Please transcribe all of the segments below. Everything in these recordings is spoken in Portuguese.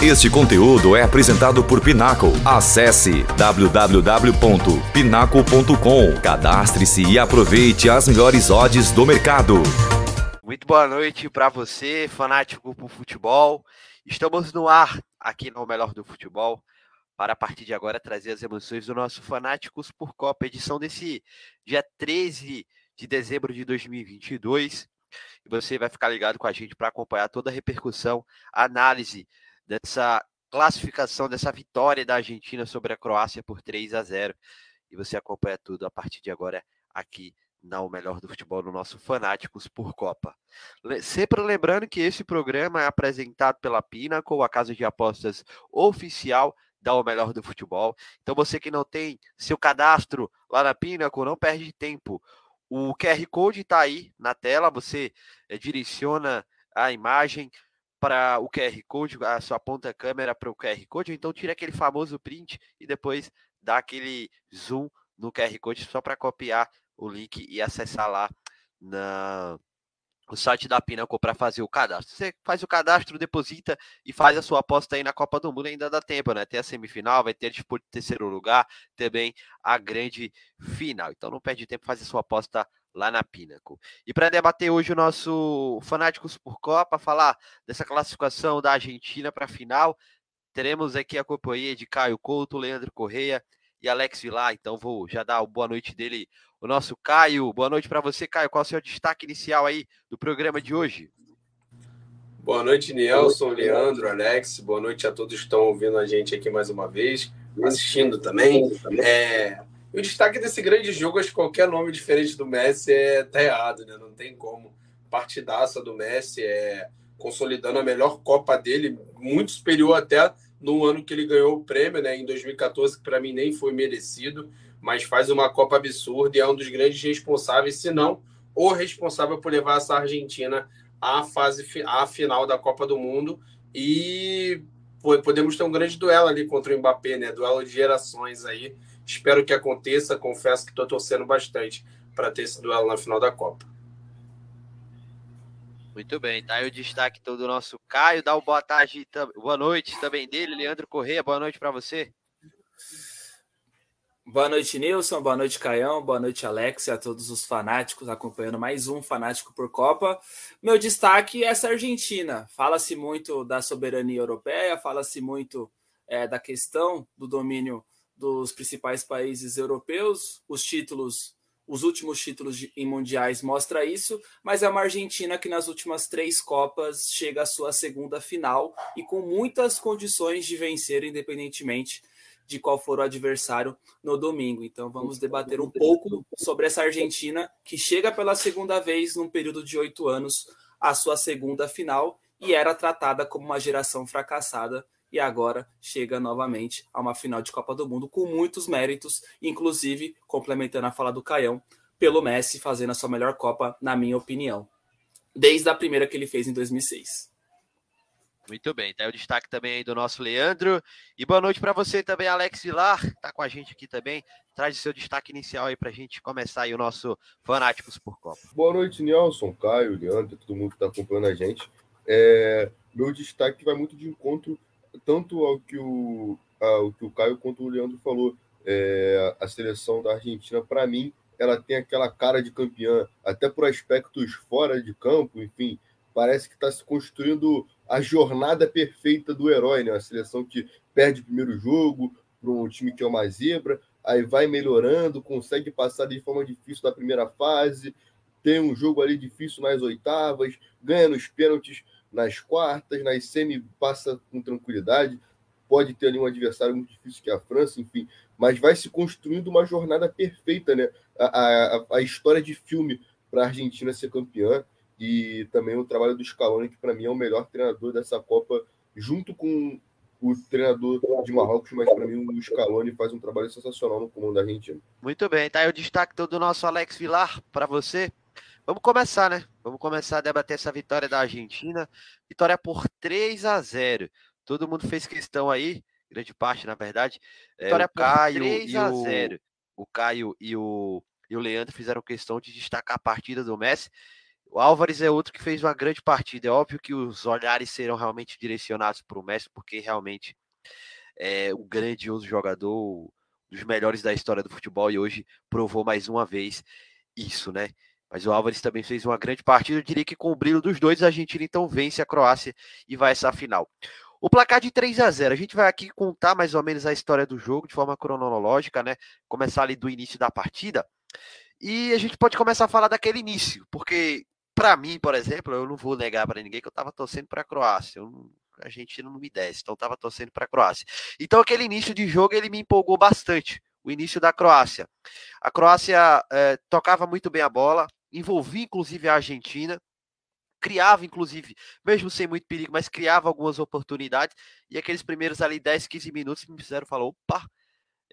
Este conteúdo é apresentado por Pinaco. Acesse www.pinaco.com. Cadastre-se e aproveite as melhores odds do mercado. Muito boa noite para você, fanático por futebol. Estamos no ar aqui no Melhor do Futebol para a partir de agora trazer as emoções do nosso Fanáticos por Copa, edição desse dia 13 de dezembro de 2022. E você vai ficar ligado com a gente para acompanhar toda a repercussão, análise dessa classificação, dessa vitória da Argentina sobre a Croácia por 3 a 0. E você acompanha tudo a partir de agora aqui na O Melhor do Futebol no nosso Fanáticos por Copa. Sempre lembrando que esse programa é apresentado pela Pinnacle, a casa de apostas oficial da O Melhor do Futebol. Então você que não tem seu cadastro lá na Pinnacle, não perde tempo. O QR Code está aí na tela, você é, direciona a imagem, para o QR Code, a sua aponta a câmera para o QR Code, ou então tira aquele famoso print e depois dá aquele zoom no QR Code só para copiar o link e acessar lá na o site da Pinnacle para fazer o cadastro. Você faz o cadastro, deposita e faz a sua aposta aí na Copa do Mundo, ainda dá tempo, né? Tem a semifinal, vai ter disputa de terceiro lugar, também a grande final. Então não perde tempo, faz a sua aposta lá na Pinnacle. E para debater hoje o nosso Fanáticos por Copa, falar dessa classificação da Argentina para a final, teremos aqui a companhia de Caio Couto, Leandro Correia e Alex Vilar. Então vou já dar boa noite dele, o nosso Caio. Boa noite para você, Caio. Qual é o seu destaque inicial aí do programa de hoje? Boa noite, Nelson, Leandro, Alex. Boa noite a todos que estão ouvindo a gente aqui mais uma vez, assistindo também. É, o destaque desse grande jogo, acho que qualquer nome diferente do Messi é tá errado, né? Não tem como. Partidaça do Messi é consolidando a melhor Copa dele, muito superior até no ano que ele ganhou o prêmio, né? Em 2014, que para mim nem foi merecido, mas faz uma Copa absurda e é um dos grandes responsáveis, se não o responsável por levar essa Argentina à fase à final da Copa do Mundo e podemos ter um grande duelo ali contra o Mbappé, né? Duelo de gerações aí Espero que aconteça. Confesso que estou torcendo bastante para ter esse duelo na final da Copa. Muito bem, tá aí o destaque todo do nosso Caio. Dá uma boa tarde, boa noite também dele, Leandro Correia. Boa noite para você. Boa noite, Nilson. Boa noite, Caião. Boa noite, Alex e a todos os fanáticos acompanhando mais um Fanático por Copa. Meu destaque é essa Argentina. Fala-se muito da soberania europeia, fala-se muito é, da questão do domínio dos principais países europeus. Os títulos, os últimos títulos de, em mundiais mostra isso, mas é uma Argentina que nas últimas três Copas chega à sua segunda final e com muitas condições de vencer, independentemente de qual for o adversário no domingo. Então vamos debater um pouco sobre essa Argentina que chega pela segunda vez num período de oito anos à sua segunda final e era tratada como uma geração fracassada e agora chega novamente a uma final de Copa do Mundo com muitos méritos, inclusive complementando a fala do Caião, pelo Messi fazendo a sua melhor Copa, na minha opinião, desde a primeira que ele fez em 2006. Muito bem, tá aí o destaque também aí do nosso Leandro. E boa noite para você também, Alex Vilar, tá com a gente aqui também. Traz o seu destaque inicial aí para a gente começar aí o nosso Fanáticos por Copa. Boa noite, Nelson, Caio, Leandro, todo mundo que está acompanhando a gente. É, meu destaque vai muito de encontro tanto ao que o, ao que o Caio quanto o Leandro falou, é, a seleção da Argentina, para mim, ela tem aquela cara de campeã, até por aspectos fora de campo, enfim, parece que está se construindo a jornada perfeita do herói, né? A seleção que perde o primeiro jogo para um time que é uma zebra, aí vai melhorando, consegue passar de forma difícil da primeira fase, tem um jogo ali difícil nas oitavas, ganha nos pênaltis nas quartas, nas semi passa com tranquilidade, pode ter ali um adversário muito difícil que é a França, enfim, mas vai se construindo uma jornada perfeita, né? A, a, a história de filme para a Argentina ser campeã e também o trabalho do Scaloni, que para mim é o melhor treinador dessa Copa, junto com o treinador de Marrocos, mas para mim o Scaloni faz um trabalho sensacional no comando da Argentina. Muito bem, tá aí o destaque do nosso Alex Vilar para você. Vamos começar, né? Vamos começar a debater essa vitória da Argentina. Vitória por 3 a 0. Todo mundo fez questão aí, grande parte, na verdade. É, vitória o Caio 3 a 0. O, o Caio e o, e o Leandro fizeram questão de destacar a partida do Messi. O Álvares é outro que fez uma grande partida. É óbvio que os olhares serão realmente direcionados para o Messi, porque realmente é um grandioso jogador, dos melhores da história do futebol, e hoje provou mais uma vez isso, né? Mas o Álvares também fez uma grande partida. Eu diria que com o brilho dos dois, a Argentina então vence a Croácia e vai essa final. O placar de 3 a 0 a gente vai aqui contar mais ou menos a história do jogo de forma cronológica, né? Começar ali do início da partida. E a gente pode começar a falar daquele início, porque para mim, por exemplo, eu não vou negar para ninguém que eu estava torcendo para a Croácia. Eu, a Argentina não me desce, então eu estava torcendo para a Croácia. Então aquele início de jogo ele me empolgou bastante. O início da Croácia. A Croácia é, tocava muito bem a bola, envolvia inclusive a Argentina, criava inclusive, mesmo sem muito perigo, mas criava algumas oportunidades. E aqueles primeiros ali 10, 15 minutos me fizeram falar: opa,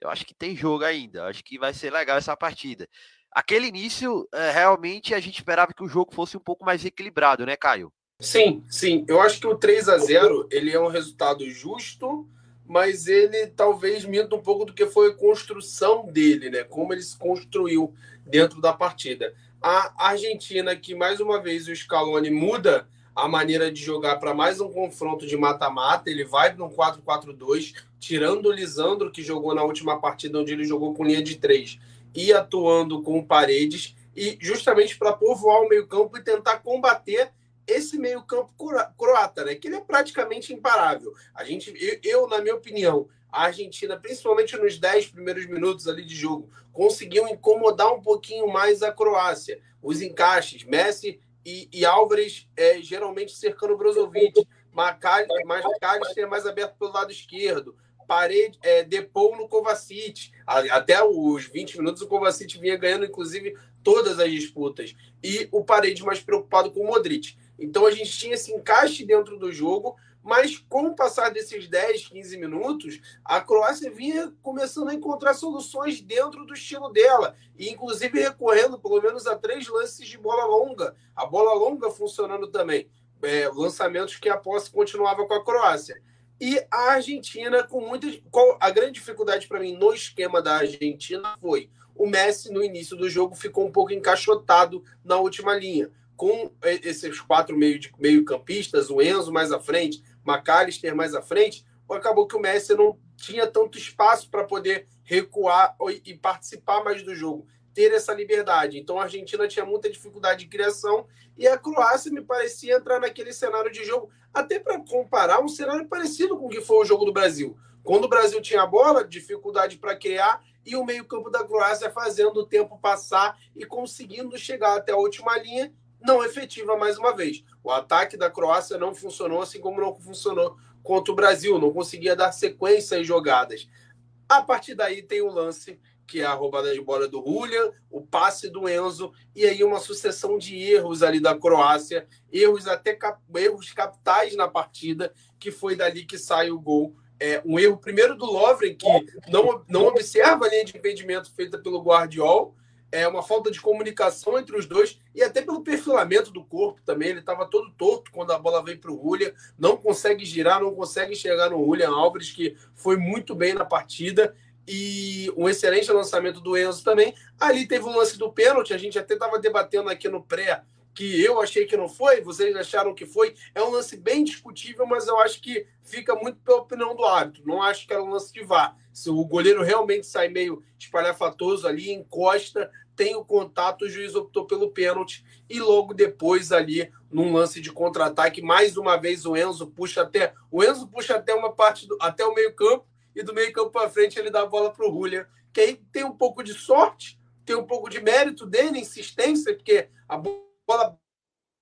eu acho que tem jogo ainda, acho que vai ser legal essa partida aquele início, é, realmente a gente esperava que o jogo fosse um pouco mais equilibrado, né, Caio? Sim, sim. Eu acho que o 3 a 0 ele é um resultado justo, mas ele talvez minta um pouco do que foi a construção dele, né? Como ele se construiu dentro da partida. A Argentina, que mais uma vez o Scaloni muda a maneira de jogar para mais um confronto de mata-mata, ele vai no 4-4-2, tirando o Lisandro, que jogou na última partida onde ele jogou com linha de três e atuando com paredes, e justamente para povoar o meio-campo e tentar combater esse meio-campo croata, né? Que ele é praticamente imparável. A gente, eu, eu, na minha opinião, a Argentina, principalmente nos 10 primeiros minutos ali de jogo, conseguiu incomodar um pouquinho mais a Croácia. Os encaixes, Messi e, e Álvares é, geralmente cercando o Brozovic, McAllister mais aberto pelo lado esquerdo, parede, é, depou no Kovacic. Até os 20 minutos o Kovacic vinha ganhando, inclusive, todas as disputas. E o Parede mais preocupado com o Modric. Então a gente tinha esse encaixe dentro do jogo, mas com o passar desses 10, 15 minutos, a Croácia vinha começando a encontrar soluções dentro do estilo dela, e inclusive recorrendo pelo menos a três lances de bola longa, a bola longa funcionando também, é, lançamentos que a posse continuava com a Croácia. E a Argentina, com muitas. Qual, a grande dificuldade para mim no esquema da Argentina foi o Messi, no início do jogo, ficou um pouco encaixotado na última linha. Com esses quatro meio-campistas, meio o Enzo mais à frente, McAllister mais à frente, acabou que o Messi não tinha tanto espaço para poder recuar e participar mais do jogo ter essa liberdade. Então a Argentina tinha muita dificuldade de criação e a Croácia me parecia entrar naquele cenário de jogo, até para comparar, um cenário parecido com o que foi o jogo do Brasil. Quando o Brasil tinha a bola, dificuldade para criar e o meio-campo da Croácia fazendo o tempo passar e conseguindo chegar até a última linha, não efetiva mais uma vez. O ataque da Croácia não funcionou assim como não funcionou contra o Brasil, não conseguia dar sequência às jogadas. A partir daí tem o lance que é a roubada de bola do Julian, o passe do Enzo, e aí uma sucessão de erros ali da Croácia, erros até cap erros capitais na partida, que foi dali que sai o gol. É, um erro primeiro do Lovren, que não, não observa a linha de impedimento feita pelo Guardiol, é uma falta de comunicação entre os dois e até pelo perfilamento do corpo também. Ele estava todo torto quando a bola veio para o Julian, não consegue girar, não consegue chegar no Julian Alves, que foi muito bem na partida e um excelente lançamento do Enzo também. Ali teve um lance do pênalti, a gente até estava debatendo aqui no pré, que eu achei que não foi, vocês acharam que foi. É um lance bem discutível, mas eu acho que fica muito pela opinião do árbitro. Não acho que era um lance de VAR. Se o goleiro realmente sai meio espalhafatoso ali, encosta, tem o contato, o juiz optou pelo pênalti. E logo depois, ali, num lance de contra-ataque, mais uma vez o Enzo puxa até. O Enzo puxa até uma parte do, até o meio-campo e do meio campo para frente ele dá a bola para o Julian, que aí tem um pouco de sorte, tem um pouco de mérito dele, insistência, porque a bola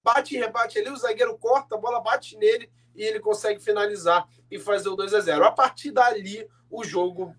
bate e rebate ali, o zagueiro corta, a bola bate nele e ele consegue finalizar e fazer o 2 a 0 A partir dali, o jogo,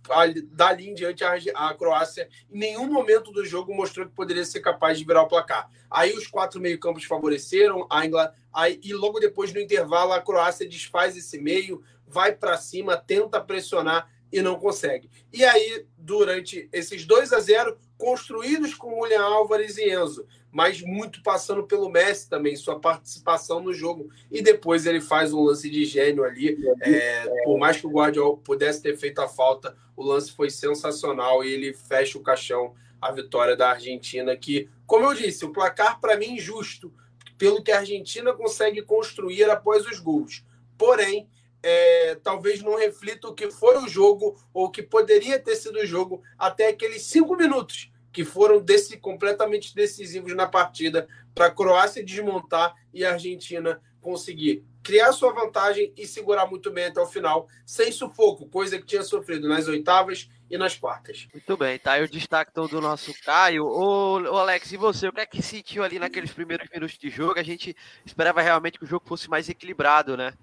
dali em diante, a, Croácia, em nenhum momento do jogo mostrou que poderia ser capaz de virar o placar. Aí os quatro meio-campos favoreceram a Inglaterra, aí, e logo depois, no intervalo, a Croácia desfaz esse meio, vai para cima, tenta pressionar e não consegue. E aí, durante esses 2 a 0 construídos com William Álvares e Enzo, mas muito passando pelo Messi também, sua participação no jogo. E depois ele faz um lance de gênio ali. É, por mais que o Guardiola pudesse ter feito a falta, o lance foi sensacional e ele fecha o caixão a vitória da Argentina, que, como eu disse, o placar para mim justo pelo que a Argentina consegue construir após os gols. Porém, é, talvez não reflita o que foi o jogo ou o que poderia ter sido o jogo até aqueles cinco minutos que foram desse, completamente decisivos na partida para a Croácia desmontar e a Argentina conseguir criar sua vantagem e segurar muito bem até o final, sem sufoco, coisa que tinha sofrido nas oitavas e nas quartas. Muito bem, tá aí o destaque então do nosso Caio. Ô, ô, Alex, e você, o que é que sentiu ali naqueles primeiros minutos de jogo? A gente esperava realmente que o jogo fosse mais equilibrado, né?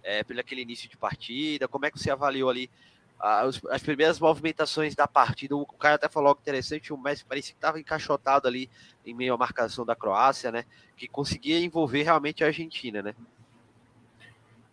É, pelo aquele início de partida, como é que você avaliou ali as, as primeiras movimentações da partida? O Caio até falou algo interessante, o Messi parecia que estava encaixotado ali em meio à marcação da Croácia, né? Que conseguia envolver realmente a Argentina, né?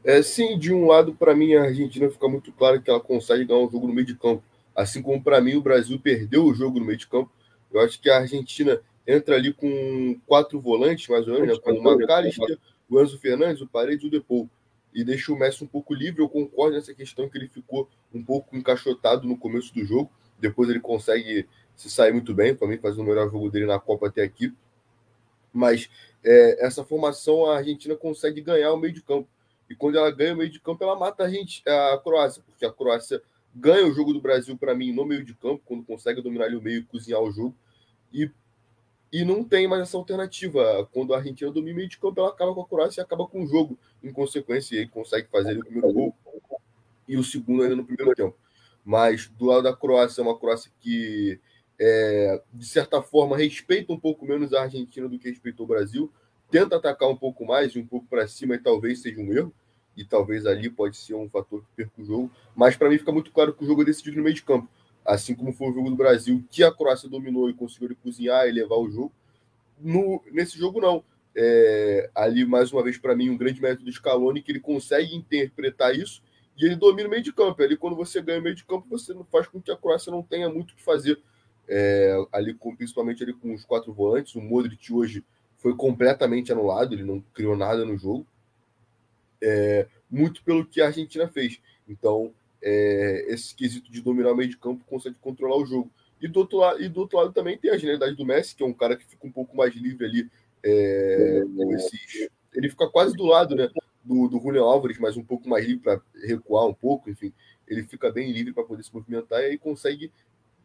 É, sim, de um lado, para mim, a Argentina fica muito claro que ela consegue ganhar um jogo no meio de campo. Assim como, para mim, o Brasil perdeu o jogo no meio de campo. Eu acho que a Argentina entra ali com quatro volantes, mais ou menos, né, com o McAllister, o Enzo Fernandes, o Paredes e o Depou. E deixa o Messi um pouco livre. Eu concordo nessa questão que ele ficou um pouco encaixotado no começo do jogo. Depois ele consegue se sair muito bem, para mim, fazer o melhor jogo dele na Copa até aqui. Mas é, essa formação, a Argentina consegue ganhar o meio de campo e quando ela ganha o meio de campo, ela mata a, gente, a Croácia, porque a Croácia ganha o jogo do Brasil, para mim, no meio de campo, quando consegue dominar ali o meio e cozinhar o jogo. E, e não tem mais essa alternativa. Quando a Argentina domina o meio de campo, ela acaba com a Croácia e acaba com o jogo, em consequência. E aí consegue fazer o primeiro gol e o segundo ainda no primeiro tempo. Mas do lado da Croácia, é uma Croácia que, é, de certa forma, respeita um pouco menos a Argentina do que respeitou o Brasil tenta atacar um pouco mais, um pouco para cima, e talvez seja um erro, e talvez ali pode ser um fator que perca o jogo. Mas para mim fica muito claro que o jogo é decidido no meio de campo. Assim como foi o jogo do Brasil, que a Croácia dominou e conseguiu cozinhar e levar o jogo. No, nesse jogo, não. É, ali, mais uma vez, para mim, um grande mérito do Scaloni, que ele consegue interpretar isso e ele domina o meio de campo. Ali, quando você ganha o meio de campo, você não faz com que a Croácia não tenha muito o que fazer. É, ali, com, principalmente ali com os quatro volantes. O Modric hoje foi completamente anulado, ele não criou nada no jogo, é, muito pelo que a Argentina fez. Então, é, esse quesito de dominar o meio de campo consegue controlar o jogo. E do, outro lado, e do outro lado também tem a genialidade do Messi, que é um cara que fica um pouco mais livre ali. É, esses, ele fica quase do lado né, do, do Julian Álvares, mas um pouco mais livre para recuar um pouco, enfim. Ele fica bem livre para poder se movimentar e aí consegue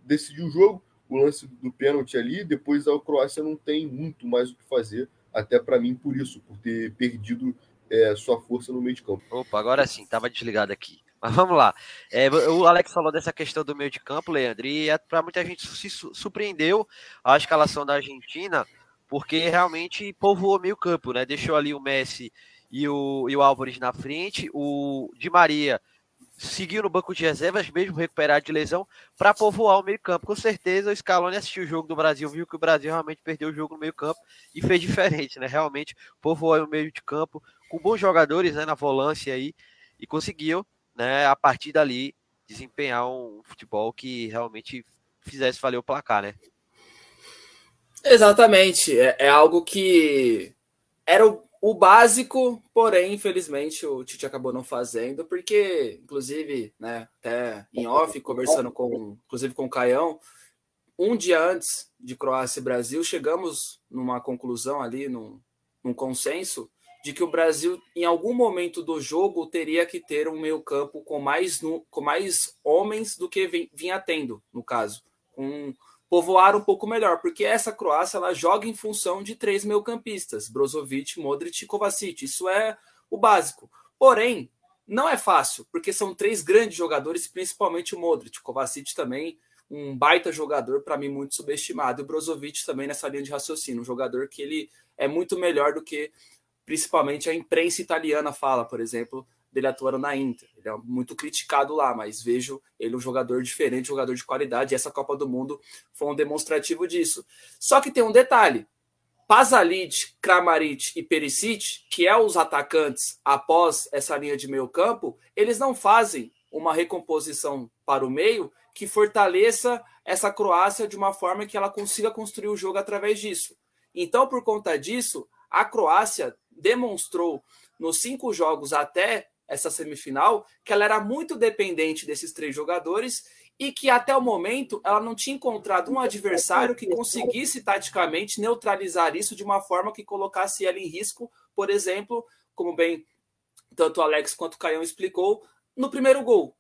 decidir o jogo o lance do pênalti ali, depois a Croácia não tem muito mais o que fazer, até para mim por isso, por ter perdido é, sua força no meio de campo. Opa, agora sim, estava desligado aqui. Mas vamos lá. É, o Alex falou dessa questão do meio de campo, Leandro, e é, para muita gente se surpreendeu a escalação da Argentina, porque realmente povoou meio campo, né? Deixou ali o Messi e o, e o Álvares na frente, o Di Maria seguiu no banco de reservas, mesmo recuperado de lesão, para povoar o meio-campo. Com certeza, o Scaloni assistiu o jogo do Brasil, viu que o Brasil realmente perdeu o jogo no meio-campo e fez diferente, né? Realmente povoou o meio de campo com bons jogadores né, na volância aí e conseguiu, né, a partir dali, desempenhar um futebol que realmente fizesse valer o placar, né? Exatamente. É, é algo que era o o básico, porém, infelizmente, o Tite acabou não fazendo, porque, inclusive, né, até em off, conversando com, inclusive com o Caião, um dia antes de Croácia e Brasil, chegamos numa conclusão ali, num, num consenso, de que o Brasil, em algum momento do jogo, teria que ter um meio-campo com mais, com mais homens do que vinha tendo, no caso. Com povoar um pouco melhor, porque essa Croácia ela joga em função de três meio-campistas, Brozovic, Modric e Kovacic. Isso é o básico. Porém, não é fácil, porque são três grandes jogadores, principalmente o Modric. Kovacic também um baita jogador, para mim muito subestimado. E o Brozovic também nessa linha de raciocínio, um jogador que ele é muito melhor do que principalmente a imprensa italiana fala, por exemplo, dele atuando na Inter. Ele é muito criticado lá, mas vejo ele um jogador diferente, um jogador de qualidade. E essa Copa do Mundo foi um demonstrativo disso. Só que tem um detalhe: Pazalic, Kramaric e Perisic, que é os atacantes após essa linha de meio campo, eles não fazem uma recomposição para o meio que fortaleça essa Croácia de uma forma que ela consiga construir o jogo através disso. Então, por conta disso, a Croácia demonstrou nos cinco jogos até essa semifinal, que ela era muito dependente desses três jogadores e que até o momento ela não tinha encontrado um adversário que conseguisse taticamente neutralizar isso de uma forma que colocasse ela em risco, por exemplo, como bem tanto o Alex quanto o Caião explicou, no primeiro gol,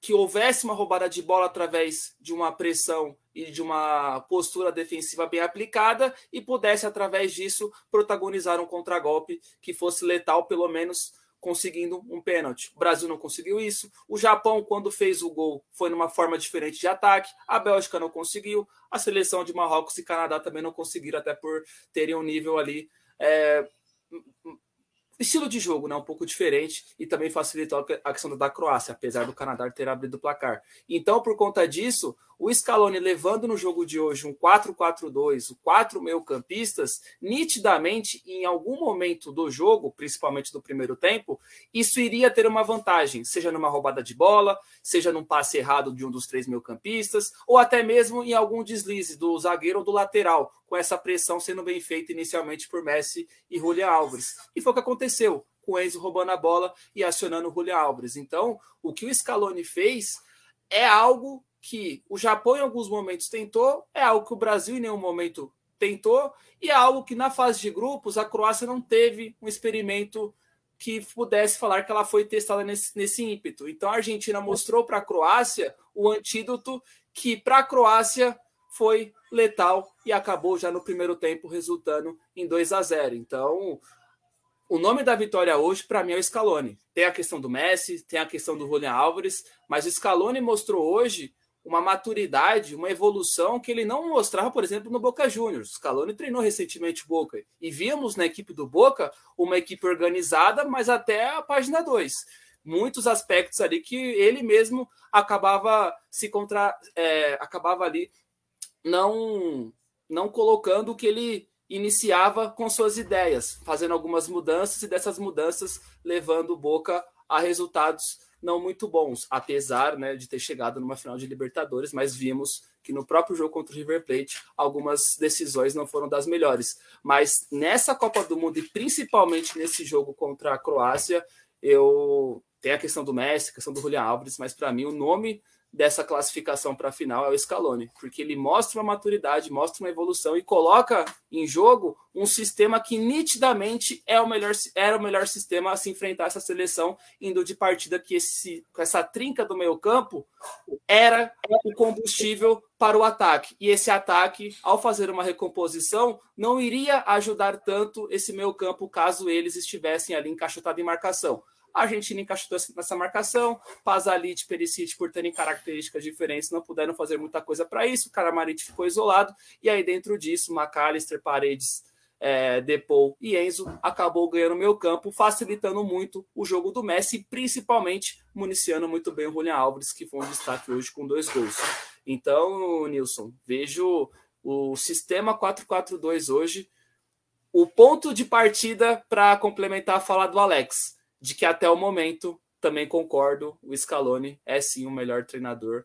que houvesse uma roubada de bola através de uma pressão e de uma postura defensiva bem aplicada e pudesse, através disso, protagonizar um contragolpe que fosse letal, pelo menos conseguindo um pênalti. O Brasil não conseguiu isso. O Japão, quando fez o gol, foi numa forma diferente de ataque. A Bélgica não conseguiu. A seleção de Marrocos e Canadá também não conseguiram, até por terem um nível ali é, estilo de jogo, né, um pouco diferente e também facilitou a questão da Croácia, apesar do Canadá ter abrido o placar. Então, por conta disso, o Scaloni levando no jogo de hoje um 4-4-2, o quatro meio-campistas, nitidamente em algum momento do jogo, principalmente do primeiro tempo, isso iria ter uma vantagem, seja numa roubada de bola, seja num passe errado de um dos três meio-campistas, ou até mesmo em algum deslize do zagueiro ou do lateral, com essa pressão sendo bem feita inicialmente por Messi e Julian Alves. E foi o que aconteceu, com o Enzo roubando a bola e acionando o Julian Alves. Então, o que o Scaloni fez é algo que o Japão em alguns momentos tentou, é algo que o Brasil em nenhum momento tentou, e é algo que na fase de grupos a Croácia não teve um experimento que pudesse falar que ela foi testada nesse, nesse ímpeto. Então a Argentina mostrou para a Croácia o antídoto que para a Croácia foi letal e acabou já no primeiro tempo resultando em 2 a 0. Então, o nome da vitória hoje para mim é o Scaloni. Tem a questão do Messi, tem a questão do Julian Álvares, mas o Scaloni mostrou hoje uma maturidade, uma evolução que ele não mostrava, por exemplo, no Boca Juniors. Scaloni treinou recentemente o Boca e vimos na equipe do Boca uma equipe organizada, mas até a página 2 muitos aspectos ali que ele mesmo acabava se contra é, acabava ali não não colocando o que ele iniciava com suas ideias, fazendo algumas mudanças e dessas mudanças levando o Boca a resultados não muito bons, apesar né, de ter chegado numa final de Libertadores, mas vimos que no próprio jogo contra o River Plate algumas decisões não foram das melhores. Mas nessa Copa do Mundo e principalmente nesse jogo contra a Croácia, eu tenho a questão do Messi, a questão do Julian Alves, mas para mim o nome dessa classificação para a final é o Scaloni, porque ele mostra uma maturidade, mostra uma evolução e coloca em jogo um sistema que nitidamente é o melhor, era o melhor sistema a se enfrentar essa seleção, indo de partida que esse, com essa trinca do meio campo era o combustível para o ataque. E esse ataque, ao fazer uma recomposição, não iria ajudar tanto esse meio campo caso eles estivessem ali encaixotados em marcação. A Argentina encaixou nessa marcação. Pazalit e Perisic, por terem características diferentes, não puderam fazer muita coisa para isso. O Caramarite ficou isolado. E aí, dentro disso, McAllister, Paredes, é, Depou e Enzo acabou ganhando meio campo, facilitando muito o jogo do Messi, principalmente municiando muito bem o Julian Alves, que foi um destaque hoje com dois gols. Então, Nilson, vejo o sistema 4-4-2 hoje. O ponto de partida para complementar a fala do Alex de que até o momento também concordo, o Scaloni é sim o melhor treinador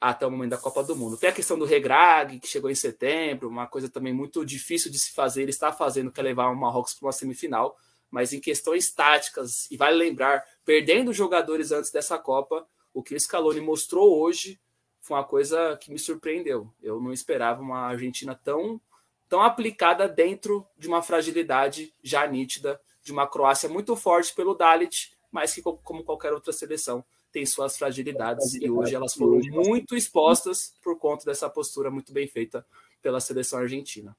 até o momento da Copa do Mundo. Tem a questão do Regrag, que chegou em setembro, uma coisa também muito difícil de se fazer, ele está fazendo, que é levar o Marrocos para uma semifinal, mas em questões táticas, e vale lembrar, perdendo jogadores antes dessa Copa, o que o Scaloni mostrou hoje foi uma coisa que me surpreendeu. Eu não esperava uma Argentina tão, tão aplicada dentro de uma fragilidade já nítida de uma Croácia muito forte pelo Dalit, mas que, como qualquer outra seleção, tem suas fragilidades e hoje elas foram muito expostas por conta dessa postura muito bem feita pela seleção argentina.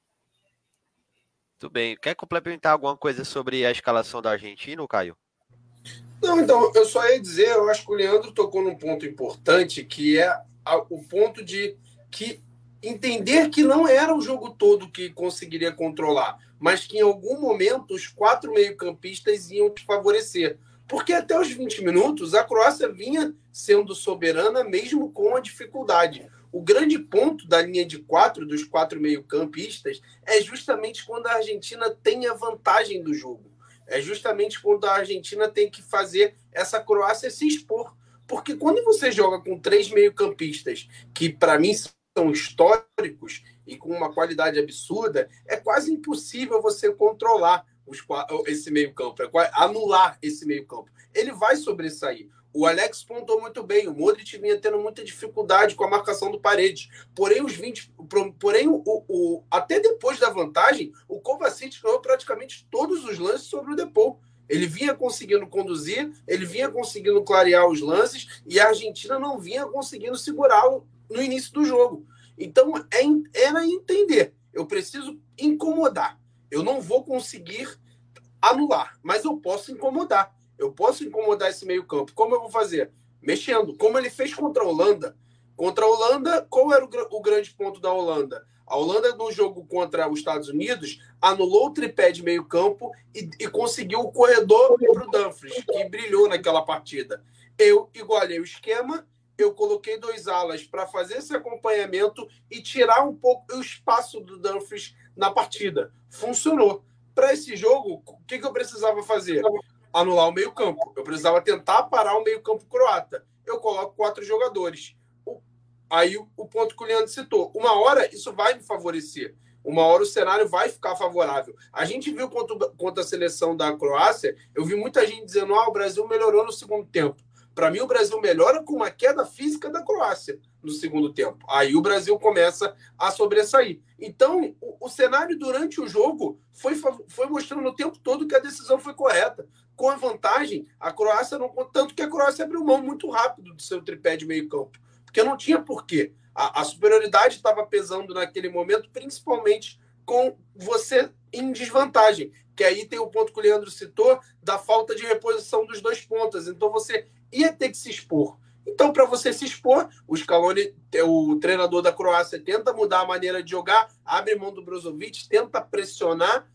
Muito bem. Quer complementar alguma coisa sobre a escalação da Argentina, Caio? Não, então, eu só ia dizer, eu acho que o Leandro tocou num ponto importante, que é o ponto de que entender que não era o jogo todo que conseguiria controlar mas que em algum momento os quatro meio-campistas iam te favorecer. Porque até os 20 minutos a Croácia vinha sendo soberana mesmo com a dificuldade. O grande ponto da linha de quatro, dos quatro meio-campistas, é justamente quando a Argentina tem a vantagem do jogo. É justamente quando a Argentina tem que fazer essa Croácia se expor. Porque quando você joga com três meio-campistas, que para mim são históricos, e com uma qualidade absurda, é quase impossível você controlar os, esse meio-campo, é anular esse meio-campo. Ele vai sobressair. O Alex pontou muito bem. O Modric vinha tendo muita dificuldade com a marcação do Paredes. Porém, os 20, porém o, o até depois da vantagem, o Kovacic ganhou praticamente todos os lances sobre o Depou. Ele vinha conseguindo conduzir, ele vinha conseguindo clarear os lances e a Argentina não vinha conseguindo segurá-lo no início do jogo. Então, é, era entender. Eu preciso incomodar. Eu não vou conseguir anular, mas eu posso incomodar. Eu posso incomodar esse meio-campo. Como eu vou fazer? Mexendo. Como ele fez contra a Holanda. Contra a Holanda, qual era o, o grande ponto da Holanda? A Holanda, no jogo contra os Estados Unidos, anulou o tripé de meio-campo e, e, conseguiu o corredor para o Dumfries, que brilhou naquela partida. Eu igualei o esquema, eu coloquei dois alas para fazer esse acompanhamento e tirar um pouco o espaço do Dumfries na partida. Funcionou. Para esse jogo, o que, que eu precisava fazer? anular o meio-campo. Eu precisava tentar parar o meio-campo croata. Eu coloco quatro jogadores. Aí o, ponto que o Leandro citou. Uma hora isso vai me favorecer. Uma hora o cenário vai ficar favorável. A gente viu contra, contra a seleção da Croácia, eu vi muita gente dizendo: ah, o Brasil melhorou no segundo tempo. Para mim, o Brasil melhora com uma queda física da Croácia no segundo tempo. Aí o Brasil começa a sobressair. Então, o, o cenário durante o jogo foi, foi mostrando o tempo todo que a decisão foi correta com a vantagem, a Croácia não. Tanto que a Croácia abriu mão muito rápido do seu tripé de meio campo. Porque não tinha porquê. A, a superioridade estava pesando naquele momento, principalmente com você em desvantagem. Que aí tem o ponto que o Leandro citou da falta de reposição dos dois pontas. Então você ia ter que se expor. Então, para você se expor, o Scaloni, o treinador da Croácia, tenta mudar a maneira de jogar, abre mão do Brozovic, tenta pressionar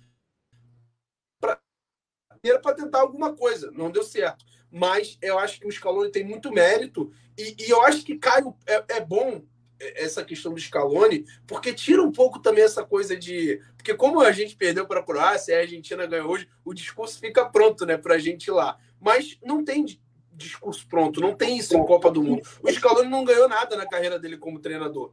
para tentar alguma coisa. Não deu certo. Mas eu acho que o Scaloni tem muito mérito. E, e eu acho que Caio é, é bom essa questão do Scaloni, porque tira um pouco também essa coisa de. Porque, como a gente perdeu para a Croácia e a Argentina ganhou hoje, o discurso fica pronto né, para a gente ir lá. Mas não tem discurso pronto, não tem isso em Copa do Mundo. O Scaloni não ganhou nada na carreira dele como treinador.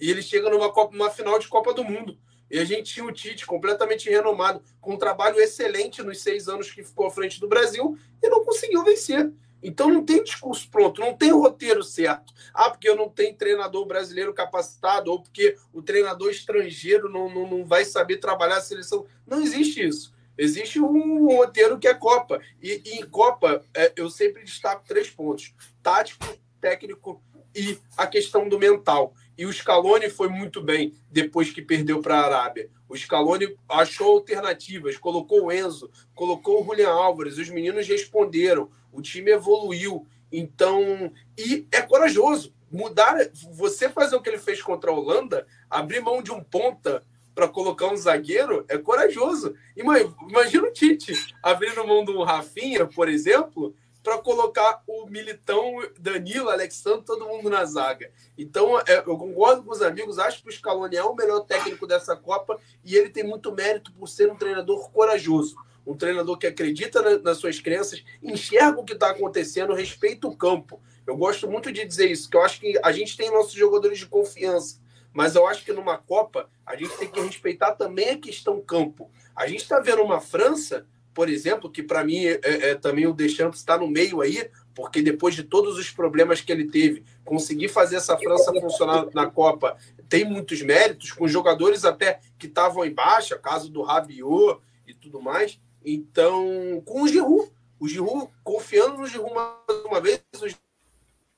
E ele chega numa, Copa, numa final de Copa do Mundo. E a gente tinha o Tite completamente renomado, com um trabalho excelente nos seis anos que ficou à frente do Brasil e não conseguiu vencer. Então não tem discurso pronto, não tem roteiro certo. Ah, porque eu não tenho treinador brasileiro capacitado, ou porque o treinador estrangeiro não, não, não vai saber trabalhar a seleção. Não existe isso. Existe um roteiro que é Copa. E, e em Copa, é, eu sempre destaco três pontos: tático, técnico e a questão do mental. E o Scaloni foi muito bem depois que perdeu para a Arábia. O Scaloni achou alternativas, colocou o Enzo, colocou o Julian Álvares, os meninos responderam, o time evoluiu. Então, e é corajoso mudar, você fazer o que ele fez contra a Holanda, abrir mão de um ponta para colocar um zagueiro é corajoso. Imagina o Tite abrindo mão do Rafinha, por exemplo, para colocar o Militão, Danilo, Alexandre, todo mundo na zaga. Então, é, eu concordo com os amigos, acho que o Scaloni é o melhor técnico dessa Copa e ele tem muito mérito por ser um treinador corajoso. Um treinador que acredita na, nas suas crenças, enxerga o que está acontecendo, respeita o campo. Eu gosto muito de dizer isso, que eu acho que a gente tem nossos jogadores de confiança, mas eu acho que numa Copa a gente tem que respeitar também a questão campo. A gente está vendo uma França por exemplo, que para mim é, é, é, também o Deschamps está no meio aí, porque depois de todos os problemas que ele teve, conseguir fazer essa França funcionar na Copa tem muitos méritos, com jogadores até que estavam em baixa, caso do Rabiot e tudo mais. Então, com o Giroud, o Giroud, confiando no Giroud mais uma vez, o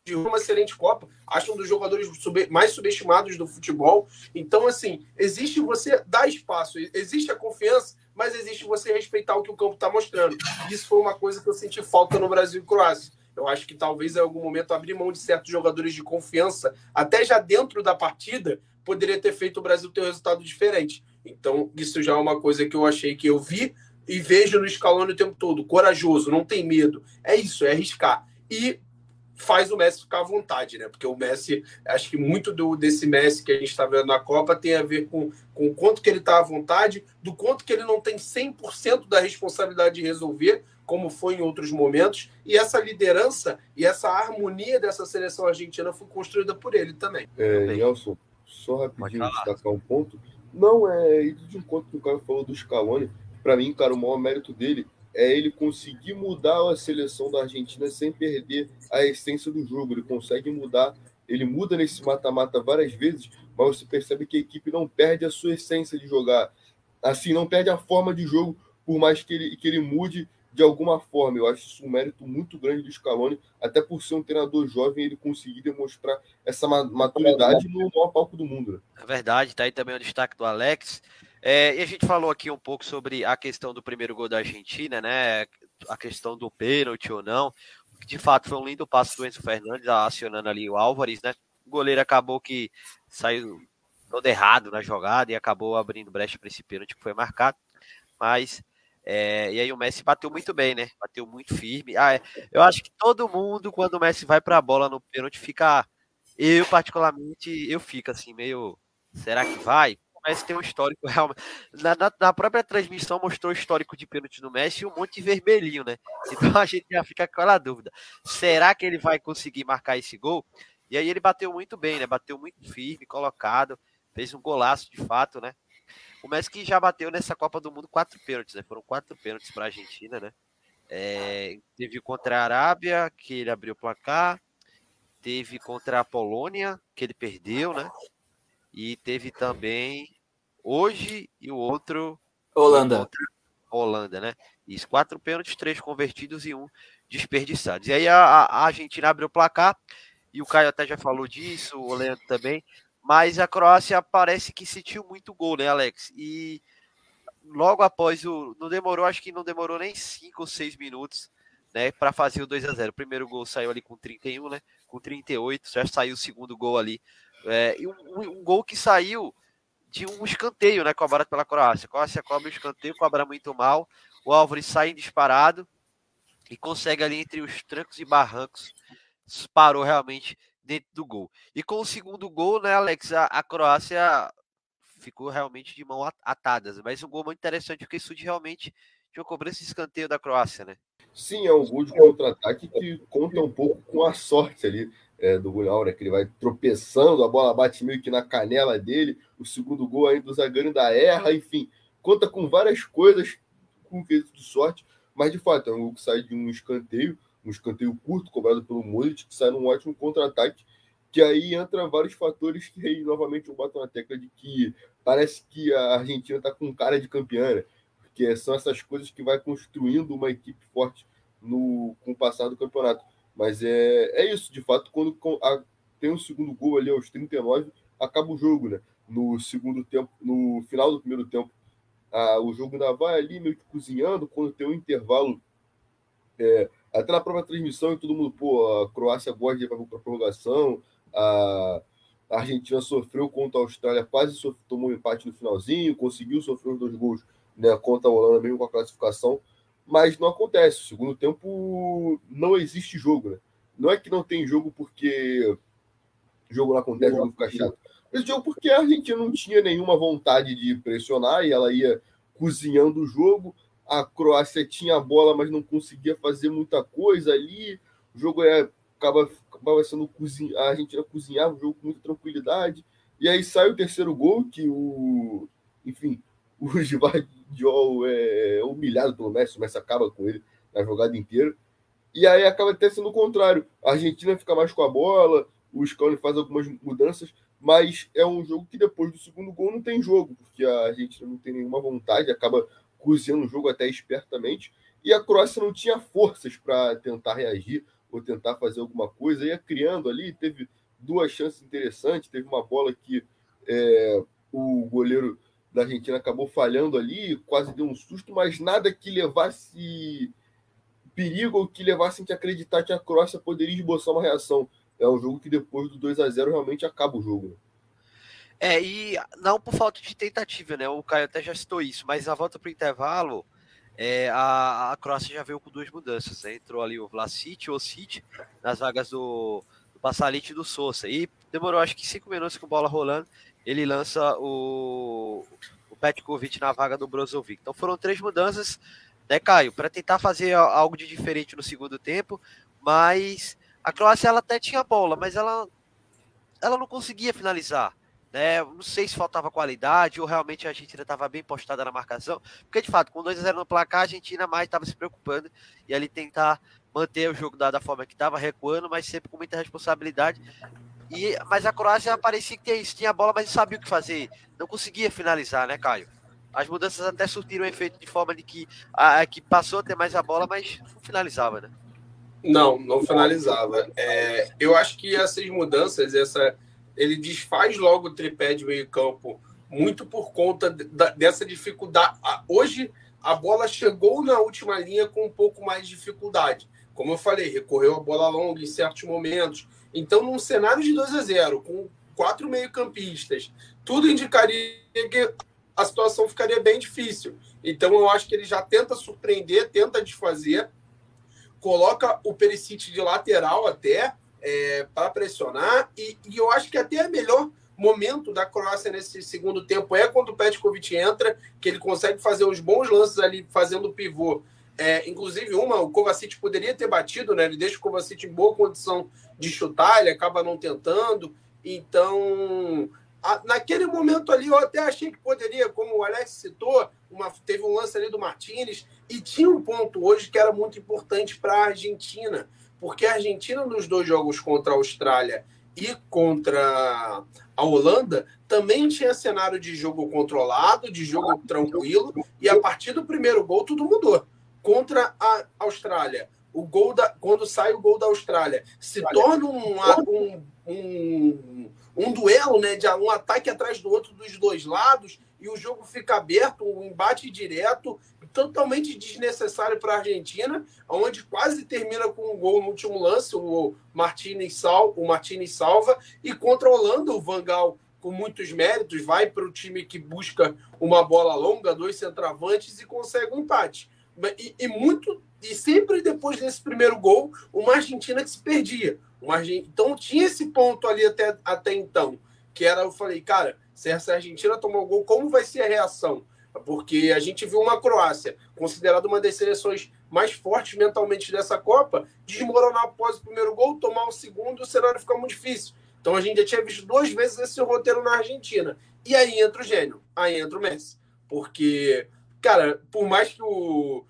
Giroud uma excelente Copa, acho um dos jogadores mais subestimados do futebol. Então, assim, existe você dar espaço, existe a confiança, mas existe você respeitar o que o campo está mostrando. Isso foi uma coisa que eu senti falta no Brasil e Croácia. Eu acho que talvez em algum momento abrir mão de certos jogadores de confiança, até já dentro da partida, poderia ter feito o Brasil ter um resultado diferente. Então, isso já é uma coisa que eu achei que eu vi e vejo no escalão o tempo todo. Corajoso, não tem medo. É isso, é arriscar. E faz o Messi ficar à vontade, né? Porque o Messi, acho que muito do, desse Messi que a gente está vendo na Copa tem a ver com, com o quanto que ele está à vontade, do quanto que ele não tem 100% da responsabilidade de resolver, como foi em outros momentos, e essa liderança e essa harmonia dessa seleção argentina foi construída por ele também. É, Nelson, só rapidinho destacar um ponto. Não é isso de encontro que o cara falou do Scaloni. Para mim, cara, o maior mérito dele é ele conseguir mudar a seleção da Argentina sem perder a essência do jogo. Ele consegue mudar, ele muda nesse mata-mata várias vezes, mas você percebe que a equipe não perde a sua essência de jogar. Assim, não perde a forma de jogo, por mais que ele, que ele mude de alguma forma. Eu acho isso um mérito muito grande do Scaloni, até por ser um treinador jovem, ele conseguir demonstrar essa maturidade no maior palco do mundo. Né? É verdade, tá aí também o destaque do Alex. É, e a gente falou aqui um pouco sobre a questão do primeiro gol da Argentina, né? A questão do pênalti ou não. De fato, foi um lindo passo do Enzo Fernandes, acionando ali o Álvares, né? O goleiro acabou que saiu todo errado na jogada e acabou abrindo brecha para esse pênalti que foi marcado. Mas é, e aí o Messi bateu muito bem, né? Bateu muito firme. Ah, é, eu acho que todo mundo, quando o Messi vai para a bola no pênalti, fica. Eu, particularmente, eu fico assim, meio. Será que vai? Messi tem um histórico realmente. Na, na, na própria transmissão mostrou o histórico de pênalti no Messi e um monte vermelhinho, né? Então a gente já fica com aquela dúvida. Será que ele vai conseguir marcar esse gol? E aí ele bateu muito bem, né? Bateu muito firme, colocado, fez um golaço de fato, né? O Messi que já bateu nessa Copa do Mundo quatro pênaltis, né? Foram quatro pênaltis para a Argentina, né? É, teve contra a Arábia, que ele abriu o placar. Teve contra a Polônia, que ele perdeu, né? E teve também hoje e o outro. Holanda. Holanda, né? Isso, quatro pênaltis, três convertidos e um desperdiçados. E aí a, a Argentina abriu o placar, e o Caio até já falou disso, o Leandro também. Mas a Croácia parece que sentiu muito gol, né, Alex? E logo após o. Não demorou, acho que não demorou nem 5 ou 6 minutos, né, para fazer o 2 a 0 O primeiro gol saiu ali com 31, né? Com 38, já saiu o segundo gol ali. É, e um, um, gol que saiu de um escanteio, né? Cobrado pela Croácia. A Croácia cobra o escanteio, cobra muito mal. O Álvares sai disparado e consegue ali entre os trancos e barrancos. Parou realmente dentro do gol. E com o segundo gol, né, Alex, a, a Croácia ficou realmente de mão atadas. Mas um gol muito interessante, porque isso realmente de uma cobrança de escanteio da Croácia, né? Sim, é um gol de contra-ataque que conta um pouco com a sorte ali é, do Gunnar, né? Que ele vai tropeçando, a bola bate meio que na canela dele, o segundo gol ainda do zagueiro ainda erra, enfim, conta com várias coisas com quesito de sorte, mas de fato é um gol que sai de um escanteio um escanteio curto cobrado pelo Modric, que sai num ótimo contra-ataque, que aí entra vários fatores que aí novamente eu boto na tecla de que parece que a Argentina está com cara de campeã, né? porque são essas coisas que vai construindo uma equipe forte no, com o passar do campeonato. Mas é, é isso, de fato, quando a, tem um segundo gol ali aos 39, acaba o jogo, né? No segundo tempo, no final do primeiro tempo, a, o jogo ainda vai ali meio que cozinhando, quando tem um intervalo é, até na própria transmissão, e todo mundo, pô, a Croácia gosta de ir para a prorrogação, a, Argentina sofreu contra a Austrália, quase sofreu, tomou um empate no finalzinho, conseguiu sofrer os dois gols né, contra a Holanda, mesmo com a classificação, mas não acontece. O segundo tempo não existe jogo, né? Não é que não tem jogo porque jogo não acontece, o jogo fica chato. Esse jogo porque a Argentina não tinha nenhuma vontade de pressionar e ela ia cozinhando o jogo a Croácia tinha a bola, mas não conseguia fazer muita coisa ali. O jogo é, acaba, acabava sendo cozinha, a Argentina cozinhava o jogo com muita tranquilidade. E aí sai o terceiro gol, que o. Enfim, o Gvardiol é humilhado pelo Messi, o Messi acaba com ele na jogada inteira. E aí acaba até sendo o contrário. A Argentina fica mais com a bola, o Scaloni faz algumas mudanças, mas é um jogo que depois do segundo gol não tem jogo, porque a Argentina não tem nenhuma vontade, acaba cozinhando o jogo até espertamente, e a Croácia não tinha forças para tentar reagir ou tentar fazer alguma coisa, ia criando ali, teve duas chances interessantes, teve uma bola que é, o goleiro da Argentina acabou falhando ali, quase deu um susto, mas nada que levasse perigo ou que levasse a acreditar que a Croácia poderia esboçar uma reação. É um jogo que depois do 2 a 0 realmente acaba o jogo. Né? É, e não por falta de tentativa, né? O Caio até já citou isso, mas na volta para o intervalo, é, a, a Croácia já veio com duas mudanças. Né? Entrou ali o Vlasic, o Osic, nas vagas do, do Passalit e do Sousa. E demorou acho que cinco minutos com bola rolando. Ele lança o, o Petkovic na vaga do Brozovic. Então foram três mudanças, né, Caio, para tentar fazer algo de diferente no segundo tempo. Mas a Croácia ela até tinha bola, mas ela, ela não conseguia finalizar Né? Não sei se faltava qualidade ou realmente a Argentina estava bem postada na marcação, porque de fato, com 2 a 0 no placar, a Argentina mais estava se preocupando e ali tentar manter o jogo da, da forma que estava, recuando, mas sempre com muita responsabilidade. E, mas a Croácia parecia que tinha, a bola, mas sabia o que fazer. Não conseguia finalizar, né, Caio? As mudanças até surtiram efeito de forma de que a, que passou a ter mais a bola, mas não finalizava, né? Não, não finalizava. É, eu acho que essas mudanças, essa, ele desfaz logo o tripé de meio campo muito por conta da, dessa dificuldade. Hoje a bola chegou na última linha com um pouco mais de dificuldade. Como eu falei, recorreu a bola longa em certos momentos. Então, num cenário de 2 a 0, com quatro meio-campistas, tudo indicaria que a situação ficaria bem difícil. Então, eu acho que ele já tenta surpreender, tenta desfazer, coloca o Perisic de lateral até é, para pressionar, e, e, eu acho que até é melhor momento da Croácia nesse segundo tempo é quando o Petkovic entra, que ele consegue fazer uns bons lances ali, fazendo o pivô é, inclusive, uma, o Kovacic poderia ter batido, né? Ele deixa o Kovacic em boa condição de chutar, ele acaba não tentando. Então, a, naquele momento ali, eu até achei que poderia, como o Alex citou, uma, teve um lance ali do Martinez, e tinha um ponto hoje que era muito importante para a Argentina, porque a Argentina, nos dois jogos contra a Austrália e contra a Holanda, também tinha cenário de jogo controlado, de jogo tranquilo, e a partir do primeiro gol tudo mudou contra a Austrália. O gol da, quando sai o gol da Austrália, se torna um, um, um, um duelo, né, de um ataque atrás do outro dos dois lados e o jogo fica aberto, um embate direto, totalmente desnecessário para a Argentina, onde quase termina com um gol no último lance, o Martinez, sal, o Martinez salva, e contra a Holanda, o Vangal com muitos méritos, vai para o time que busca uma bola longa, dois centravantes e consegue um empate. E, e, muito e sempre depois desse primeiro gol, uma Argentina que se perdia. Uma Argentina, então tinha esse ponto ali até, até então, que era, eu falei, cara, se essa Argentina tomar o gol, como vai ser a reação? Porque a gente viu uma Croácia, considerada uma das seleções mais fortes mentalmente dessa Copa, desmoronar após o primeiro gol, tomar o segundo, o cenário fica muito difícil. Então a gente já tinha visto duas vezes esse roteiro na Argentina. E aí entra o gênio, aí entra o Messi. Porque cara, por mais que o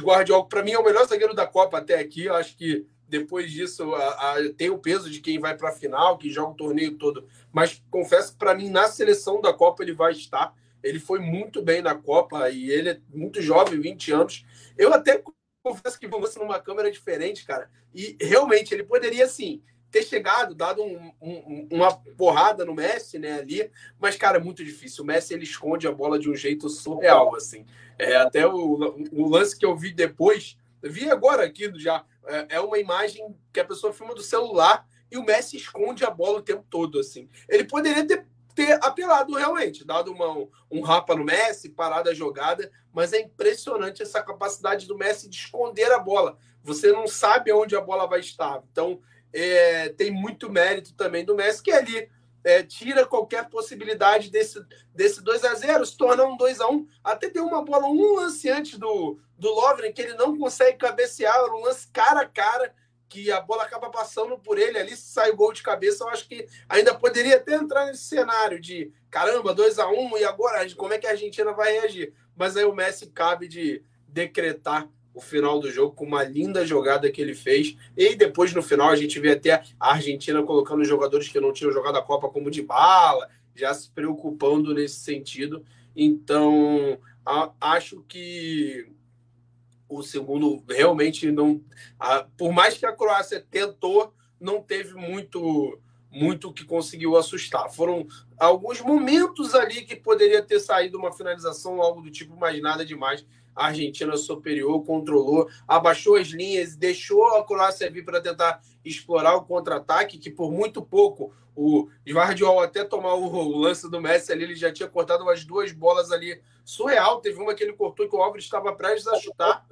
Guardiola, para mim, é o melhor zagueiro da Copa até aqui, eu acho que depois disso a, a, tem o peso de quem vai para a final, que joga o torneio todo. Mas confesso que para mim, na seleção da Copa, ele vai estar. Ele foi muito bem na Copa e ele é muito jovem, 20 anos. Eu até confesso que você numa câmera diferente, cara. E realmente ele poderia, sim, ter chegado, dado um, um, uma porrada no Messi, né, ali, mas, cara, é muito difícil. O Messi, ele esconde a bola de um jeito surreal, assim. É, até o, o lance que eu vi depois, vi agora aqui já, é, é uma imagem que a pessoa filma do celular e o Messi esconde a bola o tempo todo, assim. Ele poderia ter, ter apelado realmente, dado uma, um rapa no Messi, parado a jogada, mas é impressionante essa capacidade do Messi de esconder a bola. Você não sabe onde a bola vai estar. Então, é, tem muito mérito também do Messi, que ali é, tira qualquer possibilidade desse, desse 2 a 0 se tornar um 2 a 1 Até tem uma bola, um lance antes do, do Lovren, que ele não consegue cabecear, um lance cara a cara, que a bola acaba passando por ele ali, se o gol de cabeça, eu acho que ainda poderia até entrar nesse cenário de caramba, 2 a 1 e agora como é que a Argentina vai reagir? Mas aí o Messi cabe de decretar o final do jogo com uma linda jogada que ele fez. E depois, no final, a gente vê até a Argentina colocando jogadores que não tinham jogado a Copa como de bala, já se preocupando nesse sentido. Então, a, acho que o segundo realmente não. A, por mais que a Croácia tentou, não teve muito muito que conseguiu assustar. Foram alguns momentos ali que poderia ter saído uma finalização, algo do tipo, mas nada demais a Argentina superior, controlou, abaixou as linhas, deixou a Croácia vir para tentar explorar o contra-ataque, que por muito pouco o Guardiol até tomar o, lance do Messi ali, ele já tinha cortado umas duas bolas ali surreal. Teve uma que ele cortou que o Álvares estava prestes a chutar,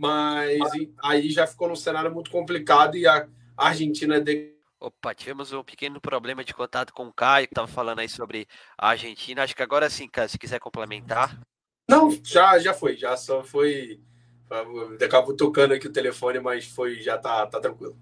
mas aí já ficou num cenário muito complicado e a Argentina de... Opa, tivemos um pequeno problema de contato com o Caio, que estava falando aí sobre a Argentina. Acho que agora sim, cara, se quiser complementar. Não, já, já foi, já só foi. Acabou tocando aqui o telefone, mas foi, já tá, tá tranquilo.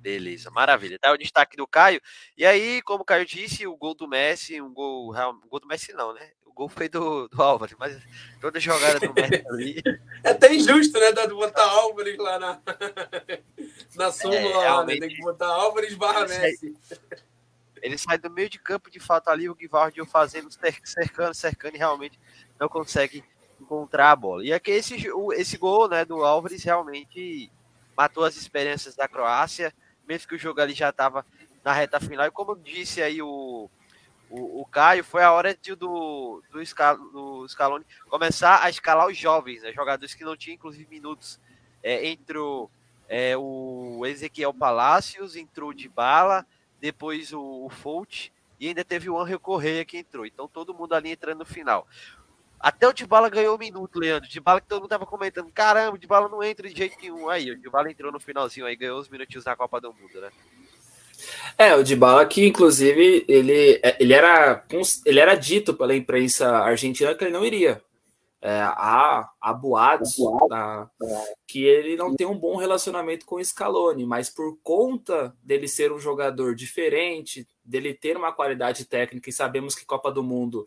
Beleza, maravilha. Tá o destaque do Caio. E aí, como o Caio disse, o gol do Messi, um gol, um gol do Messi não, né? O gol foi do, do Álvares, mas toda jogada do Messi ali. É até injusto, né? De botar Álvares lá na, na súmula, é, lá, né? Tem que botar Álvares barra Messi. Ele sai do meio de campo de fato ali, o Guivardio fazendo, cercando, cercando e realmente não consegue encontrar a bola. E aqui esse, esse gol né, do Álvares realmente matou as esperanças da Croácia, mesmo que o jogo ali já estava na reta final. E como disse aí o, o, o Caio, foi a hora de, do, do, Scal, do Scaloni começar a escalar os jovens, né, jogadores que não tinham inclusive minutos. É, entrou é, o Ezequiel Palacios, entrou de bala, depois o, o Folt e ainda teve o Angel Correia que entrou. Então todo mundo ali entrando no final. Até o Dybala ganhou um minuto, Leandro. Dybala que todo mundo tava comentando, caramba, o Dybala não entra de jeito nenhum. Aí, o Dybala entrou no finalzinho aí, ganhou os minutinhos na Copa do Mundo, né? É, o Dybala que inclusive ele, é, ele era ele era dito pela imprensa argentina que ele não iria. É, há, há boatos tá, que ele não tem um bom relacionamento com o Scaloni, mas por conta dele ser um jogador diferente, dele ter uma qualidade técnica e sabemos que Copa do Mundo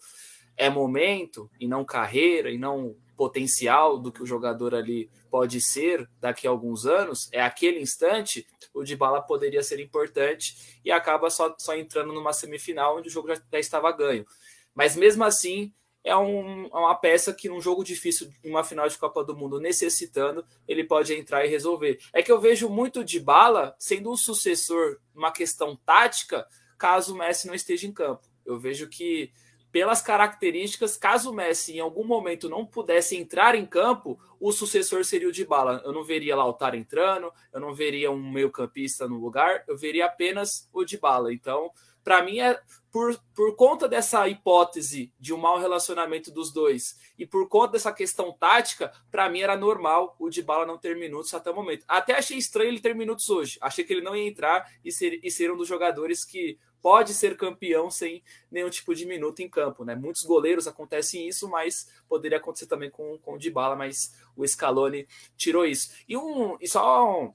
é momento e não carreira e não potencial do que o jogador ali pode ser daqui a alguns anos, é aquele instante, o Dybala poderia ser importante e acaba só, só entrando numa semifinal onde o jogo já, já estava ganho. Mas mesmo assim, é um, é uma peça que num jogo difícil, uma final de Copa do Mundo necessitando, ele pode entrar e resolver. É que eu vejo muito de bala sendo um sucessor numa questão tática, caso o Messi não esteja em campo. Eu vejo que pelas características, caso o Messi em algum momento não pudesse entrar em campo, o sucessor seria o de bala. Eu não veria Lautaro entrando, eu não veria um meio-campista no lugar, eu veria apenas o de bala. Então, para mim é por, por conta dessa hipótese de um mau relacionamento dos dois e por conta dessa questão tática, para mim era normal o de bala não ter minutos até o momento. Até achei estranho ele ter minutos hoje. Achei que ele não ia entrar e ser, e ser um dos jogadores que pode ser campeão sem nenhum tipo de minuto em campo, né? Muitos goleiros acontecem isso, mas poderia acontecer também com, com o Dybala, mas o Scaloni tirou isso. E, um, e só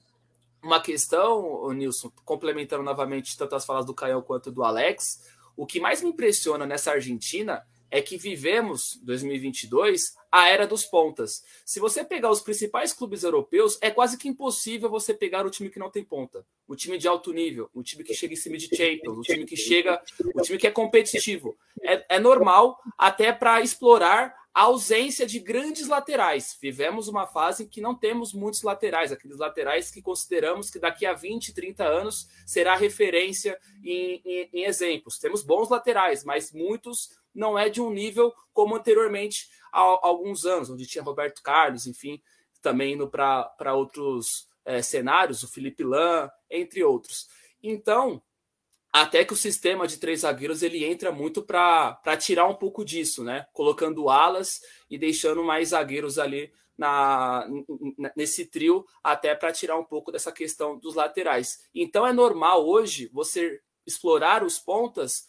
uma questão, Nilson, complementando novamente tanto as falas do Caio quanto do Alex, o que mais me impressiona nessa Argentina é que vivemos 2022 a era dos pontas. Se você pegar os principais clubes europeus, é quase que impossível você pegar o time que não tem ponta. O time de alto nível, o time que chega em cima de Champions, o time que chega, o time que é competitivo. É, é normal até para explorar a ausência de grandes laterais. Vivemos uma fase em que não temos muitos laterais, aqueles laterais que consideramos que daqui a 20, 30 anos será referência em, em, em exemplos. Temos bons laterais, mas muitos não é de um nível como anteriormente há, alguns anos, onde tinha Roberto Carlos, enfim, também indo para outros é, cenários, o Felipe Lan, entre outros. Então, até que o sistema de três zagueiros ele entra muito para tirar um pouco disso, né? Colocando alas e deixando mais zagueiros ali na, nesse trio, até para tirar um pouco dessa questão dos laterais. Então é normal hoje você explorar os pontas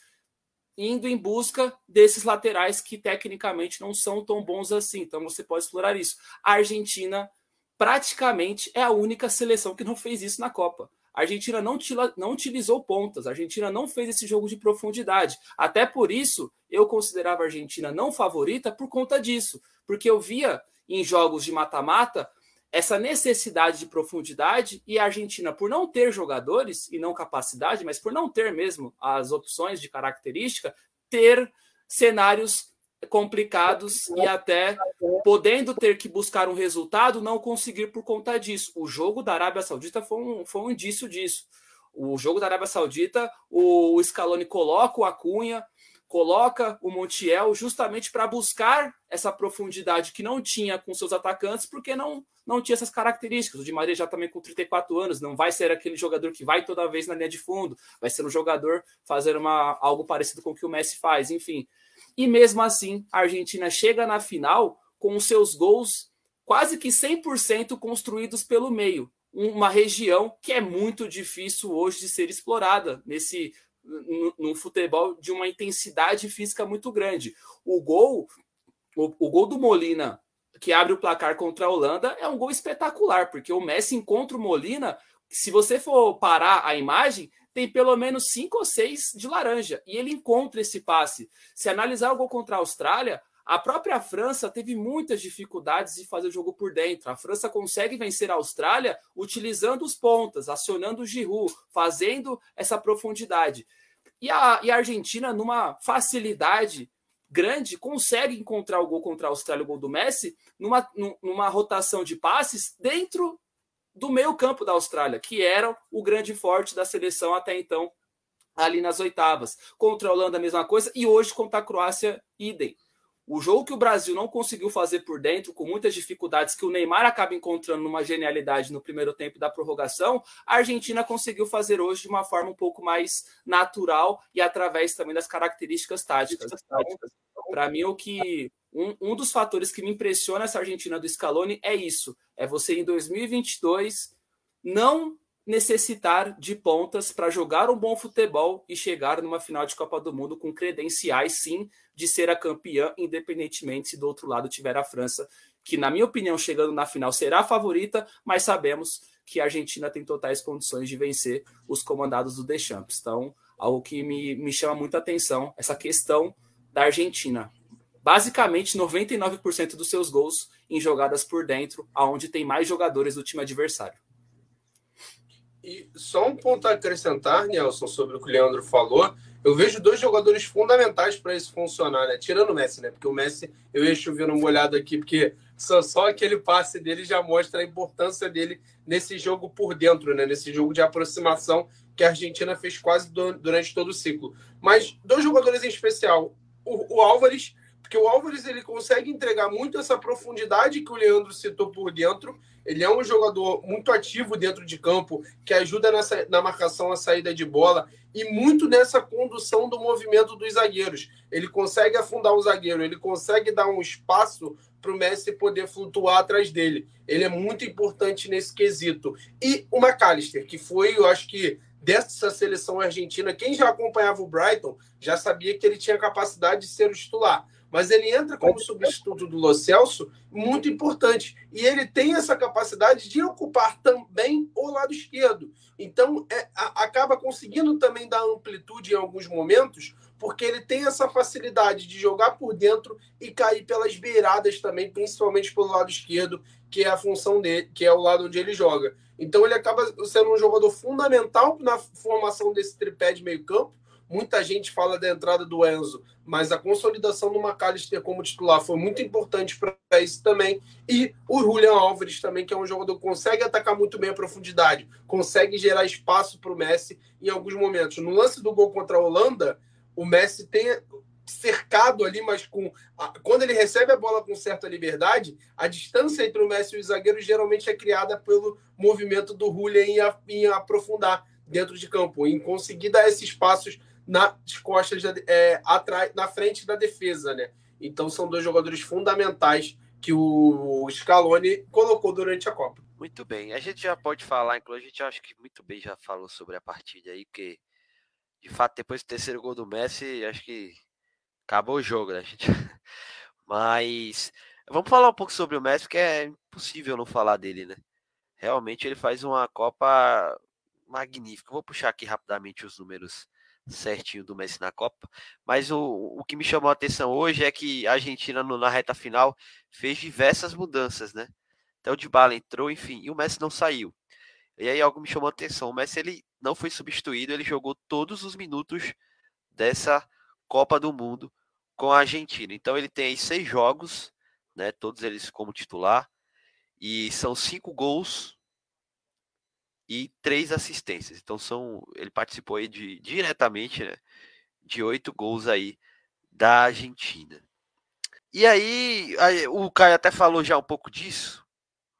indo em busca desses laterais que tecnicamente não são tão bons assim. Então você pode explorar isso. A Argentina praticamente é a única seleção que não fez isso na Copa. A Argentina não, não utilizou pontas, a Argentina não fez esse jogo de profundidade. Até por isso, eu considerava a Argentina não favorita por conta disso, porque eu via em jogos de mata-mata essa necessidade de profundidade e a Argentina, por não ter jogadores e não capacidade, mas por não ter mesmo as opções de característica, ter cenários complicados e até podendo ter que buscar um resultado, não conseguir por conta disso. O jogo da Arábia Saudita foi um, foi um indício disso. O jogo da Arábia Saudita, o Scaloni coloca o Acunha, coloca o Montiel justamente para buscar essa profundidade que não tinha com seus atacantes, porque não, não tinha essas características. O Di Maria já também com 34 anos, não vai ser aquele jogador que vai toda vez na linha de fundo, vai ser um jogador fazer uma, algo parecido com o que o Messi faz, enfim. E mesmo assim, a Argentina chega na final com os seus gols quase que 100% construídos pelo meio. Uma região que é muito difícil hoje de ser explorada nesse num futebol de uma intensidade física muito grande. O gol, o, o, gol do Molina, que abre o placar contra a Holanda, é um gol espetacular, porque o Messi encontra o Molina se você for parar a imagem, tem pelo menos cinco ou seis de laranja. E ele encontra esse passe. Se analisar o gol contra a Austrália, a própria França teve muitas dificuldades de fazer o jogo por dentro. A França consegue vencer a Austrália utilizando os pontas, acionando o Giroud, fazendo essa profundidade. E a, e a Argentina, numa facilidade grande, consegue encontrar o gol contra a Austrália, o gol do Messi, numa, numa rotação de passes dentro do meio campo da Austrália, que era o grande forte da seleção até então, ali nas oitavas. Contra a Holanda, a mesma coisa, e hoje contra a Croácia, idem. O jogo que o Brasil não conseguiu fazer por dentro, com muitas dificuldades, que o Neymar acaba encontrando numa genialidade no primeiro tempo da prorrogação, a Argentina conseguiu fazer hoje de uma forma um pouco mais natural e através também das características táticas. Para mim, o que um, um dos fatores que me impressiona essa Argentina do Scaloni é isso: é você em 2022 não necessitar de pontas para jogar um bom futebol e chegar numa final de Copa do Mundo com credenciais, sim, de ser a campeã, independentemente se do outro lado tiver a França, que, na minha opinião, chegando na final será a favorita, mas sabemos que a Argentina tem totais condições de vencer os comandados do Deschamps. Então, algo que me, me chama muita atenção, essa questão da Argentina. Basicamente, 99% dos seus gols em jogadas por dentro, aonde tem mais jogadores do time adversário. E só um ponto a acrescentar, Nelson, sobre o que o Leandro falou. Eu vejo dois jogadores fundamentais para isso funcionar, né? Tirando o Messi, né? Porque o Messi, eu ia uma olhada aqui, porque só, só aquele passe dele já mostra a importância dele nesse jogo por dentro, né? Nesse jogo de aproximação que a Argentina fez quase do, durante todo o ciclo. Mas dois jogadores em especial. O, o Álvares, porque o Álvares ele consegue entregar muito essa profundidade que o Leandro citou por dentro ele é um jogador muito ativo dentro de campo, que ajuda nessa, na marcação, a saída de bola e muito nessa condução do movimento dos zagueiros. Ele consegue afundar o zagueiro, ele consegue dar um espaço para o Messi poder flutuar atrás dele. Ele é muito importante nesse quesito. E o McAllister, que foi, eu acho que dessa seleção argentina, quem já acompanhava o Brighton já sabia que ele tinha capacidade de ser o titular mas ele entra como substituto do Lo Celso, muito importante. E ele tem essa capacidade de ocupar também o lado esquerdo. Então, é, a, acaba conseguindo também dar amplitude em alguns momentos, porque ele tem essa facilidade de jogar por dentro e cair pelas beiradas também, principalmente pelo lado esquerdo, que é a função dele, que é o lado onde ele joga. Então, ele acaba sendo um jogador fundamental na formação desse tripé de meio campo Muita gente fala da entrada do Enzo, mas a consolidação do McAllister como titular foi muito importante para isso também. E o Julian Álvares também, que é um jogador que consegue atacar muito bem a profundidade, consegue gerar espaço para o Messi em alguns momentos. No lance do gol contra a Holanda, o Messi tem cercado ali, mas com quando ele recebe a bola com certa liberdade, a distância entre o Messi e o zagueiro geralmente é criada pelo movimento do Julian em, em aprofundar dentro de campo, em conseguir dar esses passos nas costas, é, atrás, na frente da defesa, né? Então são dois jogadores fundamentais que o Scaloni colocou durante a Copa. Muito bem. A gente já pode falar, inclusive, a gente acho que muito bem já falou sobre a partida aí, porque de fato depois do terceiro gol do Messi, acho que acabou o jogo, né, gente? Mas vamos falar um pouco sobre o Messi, porque é impossível não falar dele, né? Realmente ele faz uma Copa magnífica. Vou puxar aqui rapidamente os números certinho do Messi na Copa. Mas o, o que me chamou a atenção hoje é que a Argentina, no, na reta final, fez diversas mudanças, né? Até o Dybala entrou, enfim, e o Messi não saiu. E aí algo me chamou a atenção. O Messi ele não foi substituído, ele jogou todos os minutos dessa Copa do Mundo com a Argentina. Então ele tem aí seis jogos, né? Todos eles como titular. E são cinco gols e três assistências. Então são, ele participou aí de diretamente né, de oito gols aí da Argentina. E aí, aí, o Caio até falou já um pouco disso,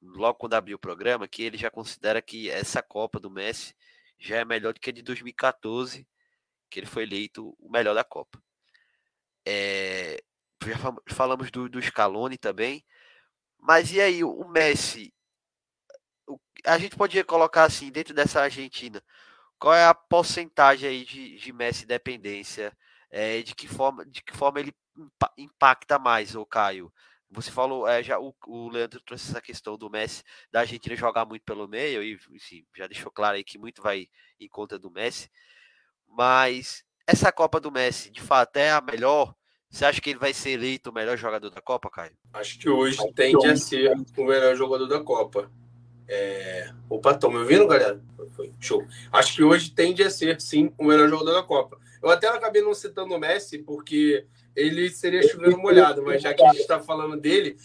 logo quando abriu o programa, que ele já considera que essa Copa do Messi já é melhor do que a de 2014, que ele foi eleito o melhor da Copa. É, já falamos do, do Scaloni também, mas e aí, o Messi a gente podia colocar assim, dentro dessa Argentina, qual é a porcentagem aí de, de Messi dependência? É, de, que forma, de que forma ele impacta mais, o Caio? você falou, é, já o, o, Leandro trouxe essa questão do Messi, da Argentina jogar muito pelo meio, e assim, já deixou claro aí que muito vai em conta do Messi. Mas essa Copa do Messi, de fato, é a melhor? Você acha que ele vai ser eleito o melhor jogador da Copa, Caio? Acho que hoje tende a ser o melhor jogador da Copa. É... Opa, estão me ouvindo, galera? Foi. Show. Acho que hoje tende a ser, sim, o melhor jogador da Copa. Eu até acabei não citando o Messi, porque ele seria chovendo molhado, mas já que a gente está falando dele,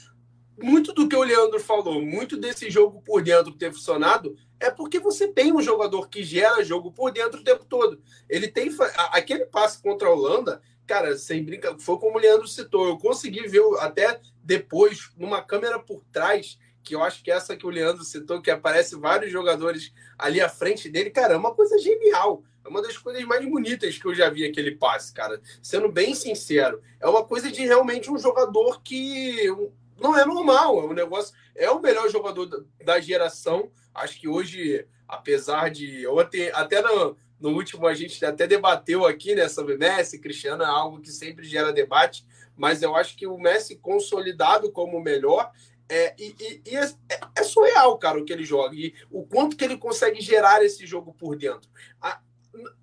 muito do que o Leandro falou, muito desse jogo por dentro ter funcionado, é porque você tem um jogador que gera jogo por dentro o tempo todo. Ele tem. Aquele passe contra a Holanda, cara, sem brinca, foi como o Leandro citou. Eu consegui ver até depois, numa câmera por trás, que eu acho que essa que o Leandro citou, que aparece vários jogadores ali à frente dele, cara, é uma coisa genial. É uma das coisas mais bonitas que eu já vi aquele passe, cara. Sendo bem sincero, é uma coisa de realmente um jogador que não é normal. É um negócio. É o melhor jogador da geração. Acho que hoje, apesar de. Ontem, até no, no último, a gente até debateu aqui, né, sobre Messi, Cristiano, é algo que sempre gera debate. Mas eu acho que o Messi consolidado como o melhor é, e, e, e é, é, surreal, cara, o que ele joga. E o quanto que ele consegue gerar esse jogo por dentro. A,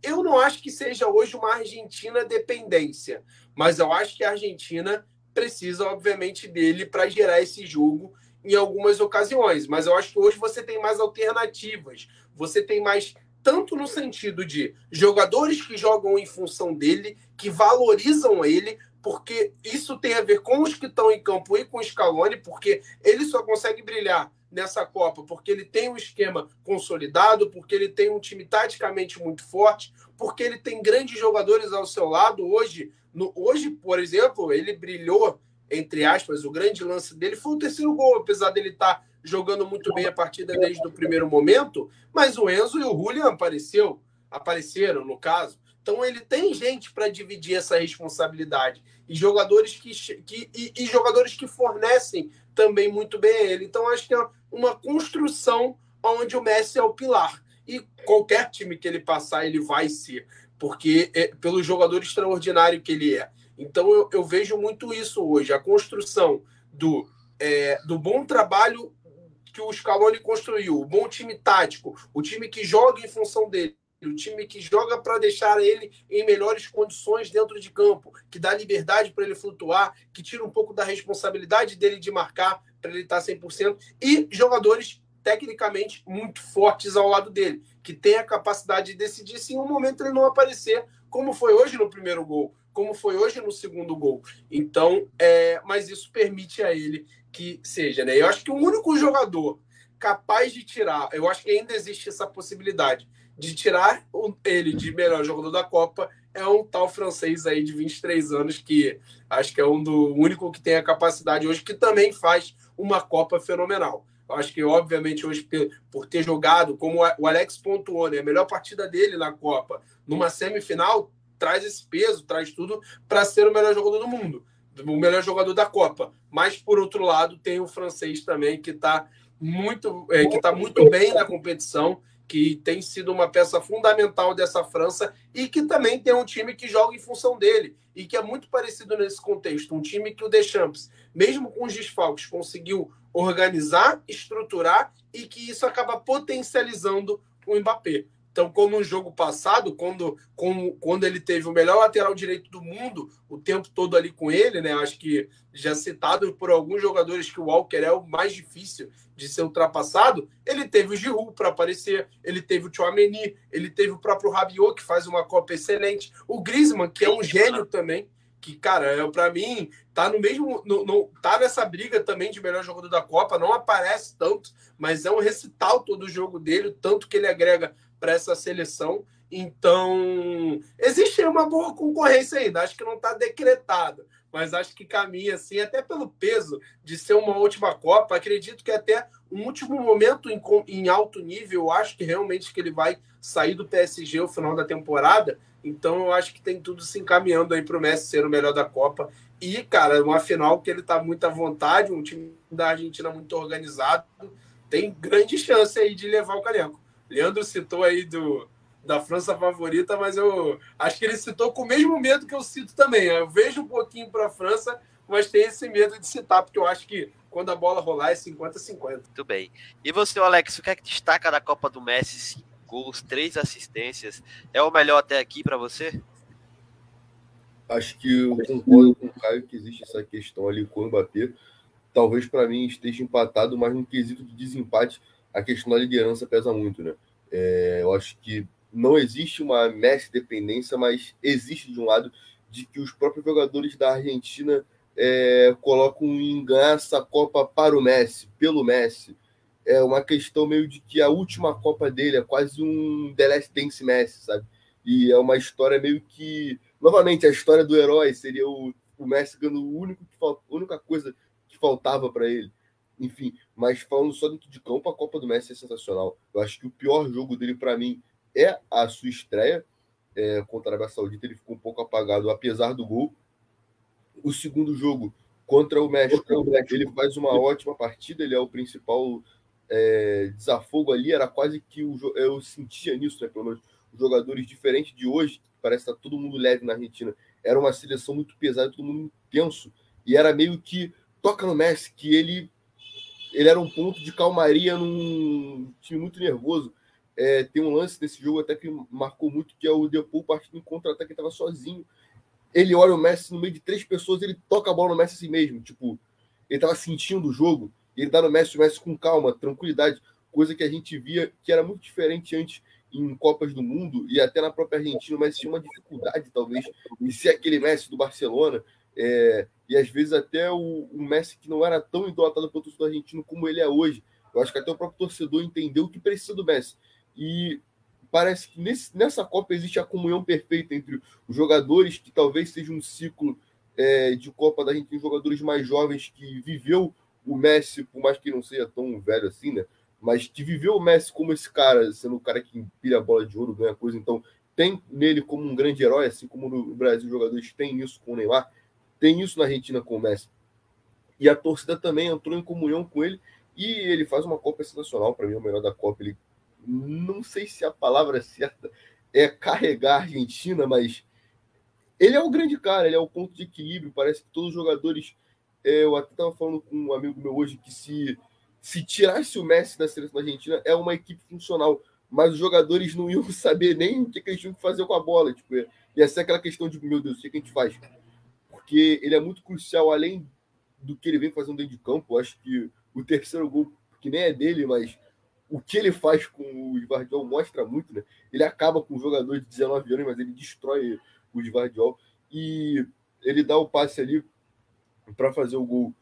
eu não acho que seja hoje uma Argentina dependência, mas eu acho que a Argentina precisa, obviamente, dele para gerar esse jogo em algumas ocasiões. Mas eu acho que hoje você tem mais alternativas. Você tem mais, tanto no sentido de jogadores que jogam em função dele, que valorizam ele, porque isso tem a ver com os que estão em campo e com o Scaloni, porque ele só consegue brilhar nessa Copa porque ele tem um esquema consolidado, porque ele tem um time taticamente muito forte, porque ele tem grandes jogadores ao seu lado. Hoje, no, hoje por exemplo, ele brilhou, entre aspas, o grande lance dele foi o terceiro gol, apesar dele estar tá jogando muito bem a partida desde o primeiro momento, mas o Enzo e o Julian apareceu, apareceram, no caso. Então ele tem gente para dividir essa responsabilidade e jogadores que, que e, e, jogadores que fornecem também muito bem ele. Então acho que é uma construção onde o Messi é o pilar e qualquer time que ele passar ele vai ser, porque é pelo jogador extraordinário que ele é. Então eu, eu vejo muito isso hoje, a construção do é, do bom trabalho que o Scaloni construiu, o bom time tático, o time que joga em função dele o time que joga para deixar ele em melhores condições dentro de campo, que dá liberdade para ele flutuar, que tira um pouco da responsabilidade dele de marcar para ele estar 100%, e jogadores tecnicamente muito fortes ao lado dele, que tem a capacidade de decidir se em um momento ele não aparecer, como foi hoje no primeiro gol, como foi hoje no segundo gol. Então, é, mas isso permite a ele que seja, né? Eu acho que o único jogador capaz de tirar, eu acho que ainda existe essa possibilidade de tirar ele de melhor jogador da Copa é um tal francês aí de 23 anos que acho que é um do único que tem a capacidade hoje que também faz uma Copa fenomenal. Acho que obviamente hoje por ter jogado como o Alex pontuou, né, a melhor partida dele na Copa, numa semifinal, traz esse peso, traz tudo para ser o melhor jogador do mundo, o melhor jogador da Copa. Mas por outro lado, tem o francês também que está muito é, que está muito bem na competição que tem sido uma peça fundamental dessa França e que também tem um time que joga em função dele e que é muito parecido nesse contexto. Um time que o Deschamps, mesmo com os desfalques, conseguiu organizar, estruturar e que isso acaba potencializando o Mbappé. Então, como no jogo passado, quando, como, quando ele teve o melhor lateral direito do mundo, o tempo todo ali com ele, né? Acho que já citado por alguns jogadores que o Walker é o mais difícil de ser ultrapassado, ele teve o Giroud para aparecer, ele teve o Chouameni, ele teve o próprio Rabiot, que faz uma Copa excelente, o Griezmann, que é um gênio também, que, cara, é, para mim, tá no mesmo. No, no, tá nessa briga também de melhor jogador da Copa, não aparece tanto, mas é um recital todo o jogo dele, tanto que ele agrega para essa seleção. Então, existe uma boa concorrência ainda, acho que não está decretada, mas acho que caminha assim, até pelo peso de ser uma última Copa. Acredito que até um último momento em, em alto nível, acho que realmente que ele vai sair do PSG no final da temporada. Então, eu acho que tem tudo se encaminhando aí para o Messi ser o melhor da Copa. E, cara, uma final que ele está muito à vontade, um time da Argentina muito organizado, tem grande chance aí de levar o caneco. Leandro citou aí do, da França favorita, mas eu acho que ele citou com o mesmo medo que eu cito também. Eu vejo um pouquinho para a França, mas tem esse medo de citar, porque eu acho que quando a bola rolar é 50-50. Muito bem. E você, Alex, o que é que destaca da Copa do Messi? Cinco gols, três assistências. É o melhor até aqui para você? Acho que eu concordo com o Caio que existe essa questão ali com o Mbappé. Talvez para mim esteja empatado, mas no quesito de desempate, a questão da liderança pesa muito, né? É, eu acho que não existe uma Messi dependência, mas existe de um lado de que os próprios jogadores da Argentina é, colocam em ganhar essa Copa para o Messi, pelo Messi. É uma questão meio de que a última Copa dele é quase um The Last Dance Messi, sabe? E é uma história meio que. Novamente, a história do herói seria o, o Messi ganhando o único a única coisa que faltava para ele. Enfim, mas falando só dentro de campo, a Copa do Messi é sensacional. Eu acho que o pior jogo dele, para mim, é a sua estreia é, contra a Arábia Saudita. Ele ficou um pouco apagado, apesar do gol. O segundo jogo contra o México, ele faz uma ótima partida. Ele é o principal é, desafogo ali. Era quase que o, eu sentia nisso, né? Pelo menos os jogadores diferentes de hoje, parece que tá todo mundo leve na Argentina. Era uma seleção muito pesada, todo mundo intenso. E era meio que toca no Messi, que ele ele era um ponto de calmaria num time muito nervoso. É, tem um lance desse jogo até que marcou muito, que é o Depou partindo em contra-ataque, estava sozinho. Ele olha o Messi no meio de três pessoas, ele toca a bola no Messi assim mesmo. Tipo, ele estava sentindo o jogo, ele dá no Messi, o Messi com calma, tranquilidade, coisa que a gente via que era muito diferente antes em Copas do Mundo e até na própria Argentina, mas tinha uma dificuldade, talvez, em ser aquele Messi do Barcelona. É, e às vezes até o, o, Messi que não era tão idolatrado pelo torcedor argentino como ele é hoje. Eu acho que até o próprio torcedor entendeu que precisa do Messi. E parece que nesse, nessa Copa existe a comunhão perfeita entre os jogadores, que talvez seja um ciclo é, de Copa da gente tem jogadores mais jovens que viveu o Messi, por mais que não seja tão velho assim, né? Mas que viveu o Messi como esse cara, sendo o cara que empilha a bola de ouro, ganha coisa. Então, tem nele como um grande herói, assim como no Brasil os jogadores têm isso com o Neymar, tem isso na Argentina com o Messi. E a torcida também entrou em comunhão com ele e ele faz uma Copa sensacional, para mim, é o melhor da Copa. Ele não sei se a palavra certa é carregar a Argentina, mas ele é o grande cara, ele é o ponto de equilíbrio. Parece que todos os jogadores. É, eu até estava falando com um amigo meu hoje que se, se tirasse o Messi da seleção da Argentina, é uma equipe funcional. Mas os jogadores não iam saber nem o que, que eles tinham que fazer com a bola. Tipo, ia ser aquela questão de, meu Deus, o que, que a gente faz? Porque ele é muito crucial, além do que ele vem fazendo dentro de campo. Acho que o terceiro gol, que nem é dele, mas o que ele faz com o Vardiol mostra muito, né? Ele acaba com um jogador de 19 anos, mas ele destrói o Vardiol e ele dá o passe ali para fazer o gol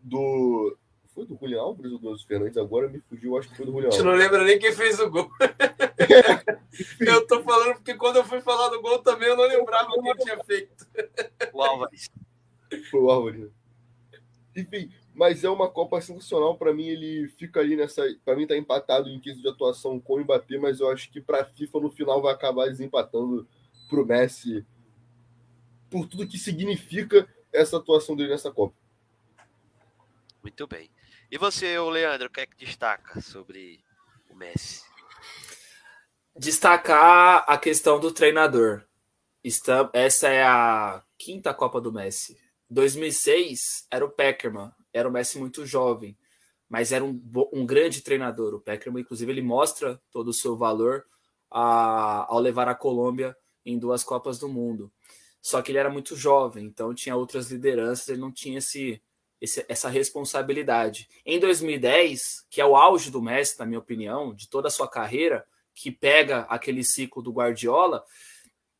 do foi do Julião Alves ou do Douglas Fernandes? Agora me fugiu, acho que foi do Julião. Alves. não lembra nem quem fez o gol. eu tô falando porque quando eu fui falar do gol também eu não lembrava quem tinha feito. O Álvares. Foi o Álvares. Né? Enfim, mas é uma Copa sensacional. Para mim, ele fica ali nessa. Para mim, tá empatado em quesito de atuação com o Mbappé, mas eu acho que para a FIFA no final vai acabar desempatando para o Messi por tudo que significa essa atuação dele nessa Copa. Muito bem. E você, Leandro, o que é que destaca sobre o Messi? Destacar a questão do treinador. Essa é a quinta Copa do Messi. 2006 era o Peckerman, era o Messi muito jovem, mas era um, um grande treinador. O Peckerman, inclusive, ele mostra todo o seu valor a, ao levar a Colômbia em duas Copas do Mundo. Só que ele era muito jovem, então tinha outras lideranças, ele não tinha esse, esse, essa responsabilidade. Em 2010, que é o auge do Messi, na minha opinião, de toda a sua carreira, que pega aquele ciclo do Guardiola,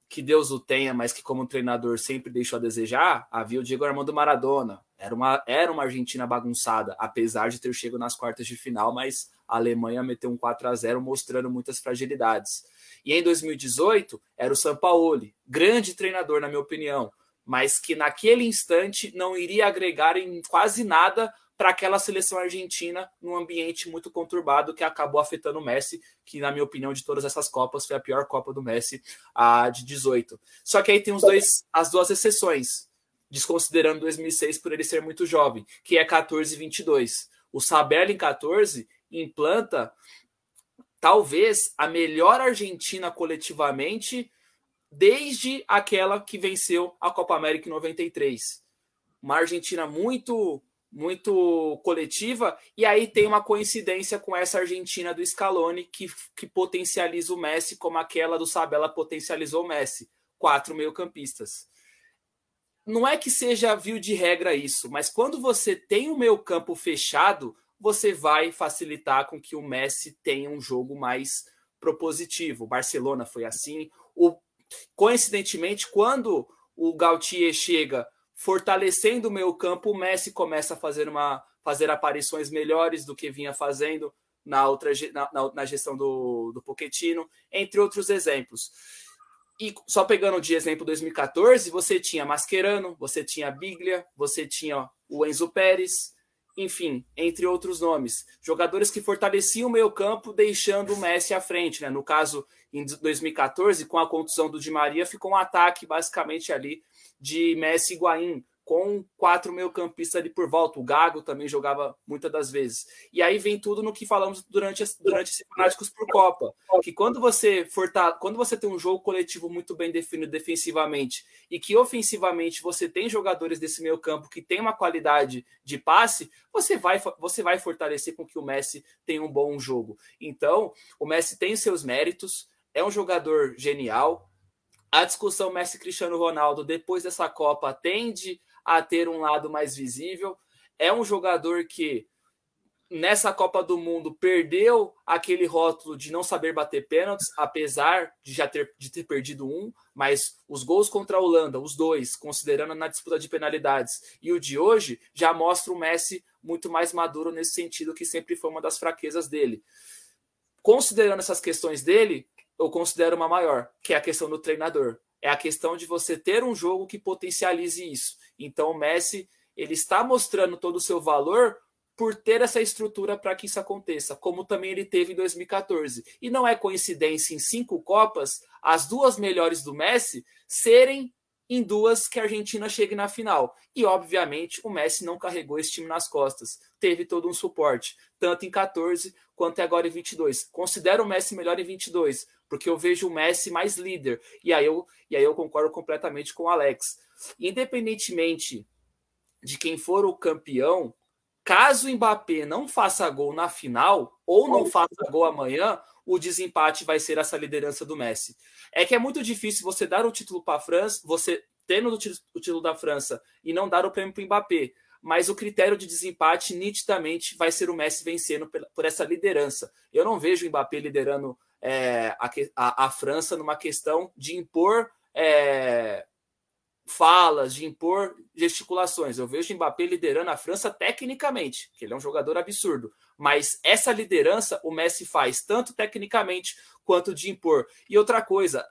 que Deus o tenha, mas que como treinador sempre deixou a desejar, havia o Diego Armando Maradona. Era uma, era uma Argentina bagunçada, apesar de ter chegado nas quartas de final, mas a Alemanha meteu um 4 a 0 mostrando muitas fragilidades. E em 2018 era o Sampaoli, grande treinador na minha opinião, mas que naquele instante não iria agregar em quase nada para aquela seleção argentina num ambiente muito conturbado que acabou afetando o Messi, que na minha opinião de todas essas copas foi a pior Copa do Messi, a de 18. Só que aí tem os dois as duas exceções, desconsiderando 2006 por ele ser muito jovem, que é 14 e 22. O Sabella em 14 implanta talvez a melhor Argentina coletivamente desde aquela que venceu a Copa América em 93 uma Argentina muito muito coletiva, e aí tem uma coincidência com essa Argentina do Scaloni que, que potencializa o Messi como aquela do Sabella potencializou o Messi, quatro meio-campistas. Não é que seja vio de regra isso, mas quando você tem o meio campo fechado, você vai facilitar com que o Messi tenha um jogo mais propositivo. O Barcelona foi assim. O, coincidentemente, quando o Gautier chega fortalecendo o meio campo, o Messi começa a fazer, uma, fazer aparições melhores do que vinha fazendo na outra na, na gestão do, do Pochettino, entre outros exemplos. E só pegando de exemplo 2014, você tinha Mascherano, você tinha Biglia, você tinha o Enzo Pérez, enfim, entre outros nomes. Jogadores que fortaleciam o meio campo, deixando o Messi à frente. Né? No caso, em 2014, com a contusão do Di Maria, ficou um ataque basicamente ali de Messi e Higuaín, com quatro meio-campistas ali por volta. O Gago também jogava muitas das vezes. E aí vem tudo no que falamos durante, durante esse Fanáticos por Copa. Que quando você for quando você tem um jogo coletivo muito bem definido defensivamente e que ofensivamente você tem jogadores desse meio campo que tem uma qualidade de passe, você vai, você vai fortalecer com que o Messi tenha um bom jogo. Então, o Messi tem seus méritos, é um jogador genial. A discussão Messi-Cristiano Ronaldo depois dessa Copa tende a ter um lado mais visível. É um jogador que nessa Copa do Mundo perdeu aquele rótulo de não saber bater pênaltis, apesar de já ter, de ter perdido um, mas os gols contra a Holanda, os dois, considerando na disputa de penalidades, e o de hoje já mostra o Messi muito mais maduro nesse sentido, que sempre foi uma das fraquezas dele. Considerando essas questões dele, eu considero uma maior, que é a questão do treinador. É a questão de você ter um jogo que potencialize isso. Então o Messi ele está mostrando todo o seu valor por ter essa estrutura para que isso aconteça, como também ele teve em 2014. E não é coincidência em cinco Copas as duas melhores do Messi serem em duas que a Argentina chegue na final. E, obviamente, o Messi não carregou esse time nas costas. Teve todo um suporte, tanto em 14 quanto agora em 22. Considero o Messi melhor em 22, porque eu vejo o Messi mais líder. E aí eu, e aí eu concordo completamente com o Alex. Independentemente de quem for o campeão, caso o Mbappé não faça gol na final ou não faça gol amanhã, o desempate vai ser essa liderança do Messi. É que é muito difícil você dar o título para a França, você tendo o título da França e não dar o prêmio para o Mbappé. Mas o critério de desempate nitidamente vai ser o Messi vencendo por essa liderança. Eu não vejo o Mbappé liderando é, a, a, a, França numa questão de impor é, falas, de impor gesticulações. Eu vejo o Mbappé liderando a França tecnicamente, que ele é um jogador absurdo. Mas essa liderança o Messi faz tanto tecnicamente quanto de impor. E outra coisa,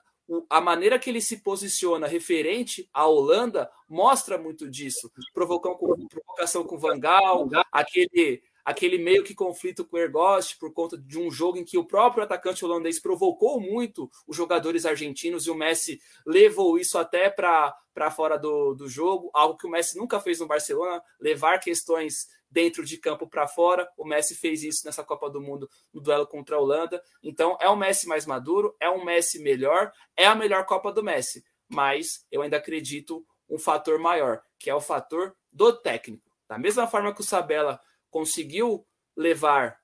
a maneira que ele se posiciona referente à Holanda mostra muito disso. Provocação com, provocação com Van Gaal, aquele aquele meio que conflito com o Ergost por conta de um jogo em que o próprio atacante holandês provocou muito os jogadores argentinos e o Messi levou isso até para fora do, do jogo, algo que o Messi nunca fez no Barcelona, levar questões dentro de campo para fora. O Messi fez isso nessa Copa do Mundo no duelo contra a Holanda. Então é um Messi mais maduro, é um Messi melhor, é a melhor Copa do Messi, mas eu ainda acredito um fator maior, que é o fator do técnico. Da mesma forma que o Sabella conseguiu levar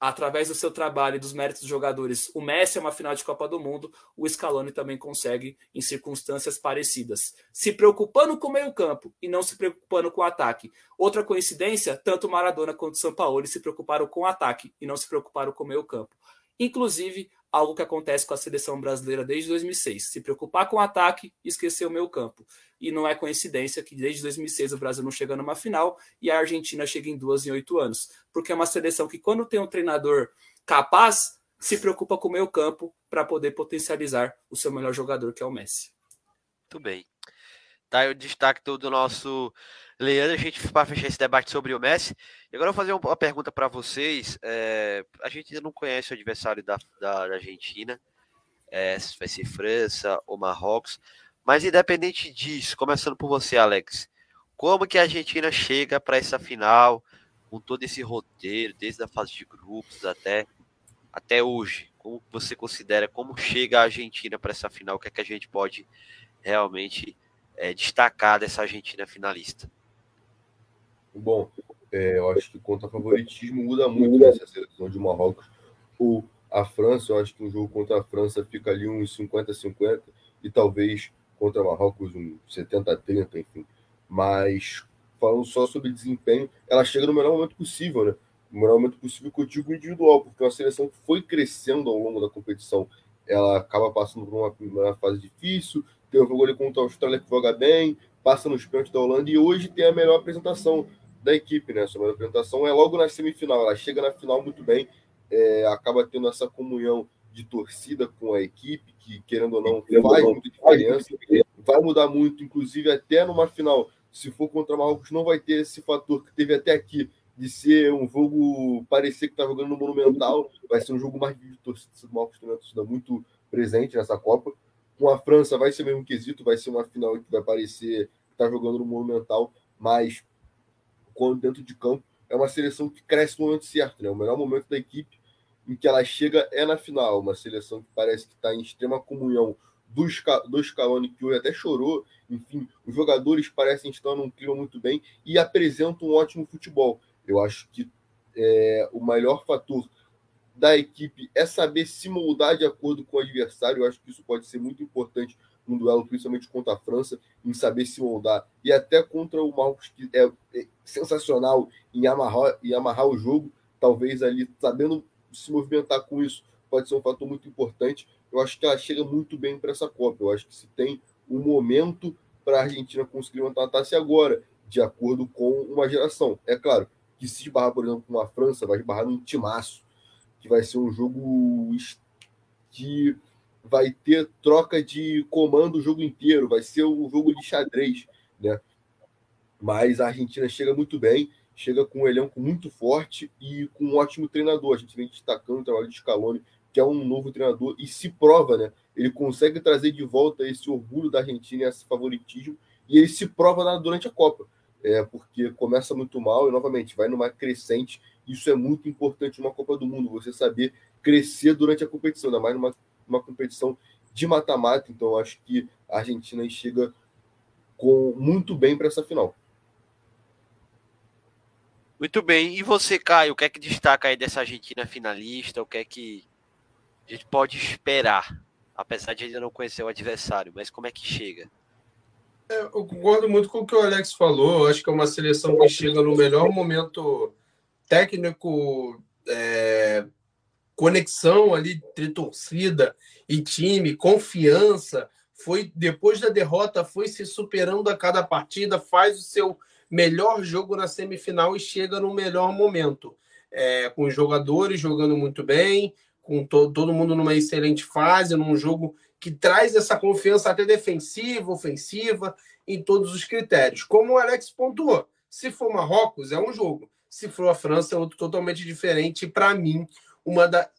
através do seu trabalho e dos méritos dos jogadores, o Messi é uma final de Copa do Mundo, o Scaloni também consegue em circunstâncias parecidas, se preocupando com o meio-campo e não se preocupando com o ataque. Outra coincidência, tanto Maradona quanto São Paulo se preocuparam com o ataque e não se preocuparam com o meio-campo. Inclusive, algo que acontece com a seleção brasileira desde 2006. Se preocupar com o ataque esquecer o meio campo. E não é coincidência que desde 2006 o Brasil não chega numa final e a Argentina chega em duas em oito anos. Porque é uma seleção que, quando tem um treinador capaz, se preocupa com o meio campo para poder potencializar o seu melhor jogador, que é o Messi. Muito bem. Tá aí o destaque do nosso Leandro, a gente para fechar esse debate sobre o Messi. E agora eu vou fazer uma pergunta para vocês. É, a gente ainda não conhece o adversário da, da, Argentina, é, vai ser França ou Marrocos. Mas independente disso, começando por você, Alex, como que a Argentina chega para essa final com todo esse roteiro, desde a fase de grupos até, até hoje? Como você considera como chega a Argentina para essa final? O que é que a gente pode realmente é, destacar dessa Argentina finalista? Bom, é, eu acho que contra favoritismo muda muito essa seleção de Marrocos ou a França. Eu acho que um jogo contra a França fica ali uns 50-50 e talvez contra Marrocos um 70-30, enfim. Mas falando só sobre desempenho, ela chega no melhor momento possível, né? No melhor momento possível que eu digo individual, porque é uma seleção que foi crescendo ao longo da competição. Ela acaba passando por uma, uma fase difícil, tem um jogo ali contra a Austrália que joga bem, passa nos pênaltis da Holanda e hoje tem a melhor apresentação da equipe, né? Essa melhor apresentação é logo na semifinal. Ela chega na final muito bem, é, acaba tendo essa comunhão de torcida com a equipe, que querendo ou não faz muita diferença, vai mudar muito, inclusive até numa final se for contra Marrocos, não vai ter esse fator que teve até aqui, de ser um jogo parecer que está jogando no Monumental, vai ser um jogo mais de torcida, o Marrocos tem uma torcida muito presente nessa Copa. Com a França vai ser o mesmo quesito, vai ser uma final que vai parecer que está jogando no Monumental, mas quando dentro de campo é uma seleção que cresce no momento certo, né? O melhor momento da equipe em que ela chega é na final, uma seleção que parece que está em extrema comunhão do, do Scaloni, que hoje até chorou. Enfim, os jogadores parecem estar num clima muito bem e apresentam um ótimo futebol. Eu acho que é, o maior fator da equipe é saber se moldar de acordo com o adversário. Eu acho que isso pode ser muito importante num duelo, principalmente contra a França, em saber se moldar. E até contra o Marcos, que é, é sensacional em amarrar, em amarrar o jogo, talvez ali sabendo se movimentar com isso, pode ser um fator muito importante eu acho que ela chega muito bem para essa Copa. Eu acho que se tem um momento para a Argentina conseguir levantar a taça agora, de acordo com uma geração. É claro que se esbarrar, por exemplo, com a França, vai esbarrar num timaço, que vai ser um jogo que vai ter troca de comando o jogo inteiro, vai ser um jogo de xadrez, né? Mas a Argentina chega muito bem, chega com um elenco muito forte e com um ótimo treinador. A gente vem destacando o trabalho de Scaloni que é um novo treinador e se prova, né? Ele consegue trazer de volta esse orgulho da Argentina, esse favoritismo, e ele se prova durante a Copa, é, porque começa muito mal e, novamente, vai numa crescente. Isso é muito importante numa Copa do Mundo, você saber crescer durante a competição, ainda mais numa, numa competição de mata-mata. Então, acho que a Argentina chega com muito bem para essa final. Muito bem. E você, Caio, o que é que destaca aí dessa Argentina finalista? O que é que a gente pode esperar, apesar de ainda não conhecer o adversário, mas como é que chega? É, eu concordo muito com o que o Alex falou. Eu acho que é uma seleção que chega no melhor momento técnico, é, conexão ali entre torcida e time, confiança. Foi depois da derrota, foi se superando a cada partida, faz o seu melhor jogo na semifinal e chega no melhor momento. É, com os jogadores jogando muito bem, com to todo mundo numa excelente fase, num jogo que traz essa confiança até defensiva, ofensiva, em todos os critérios. Como o Alex pontuou, se for Marrocos, é um jogo. Se for a França, é outro totalmente diferente. Para mim, uma da,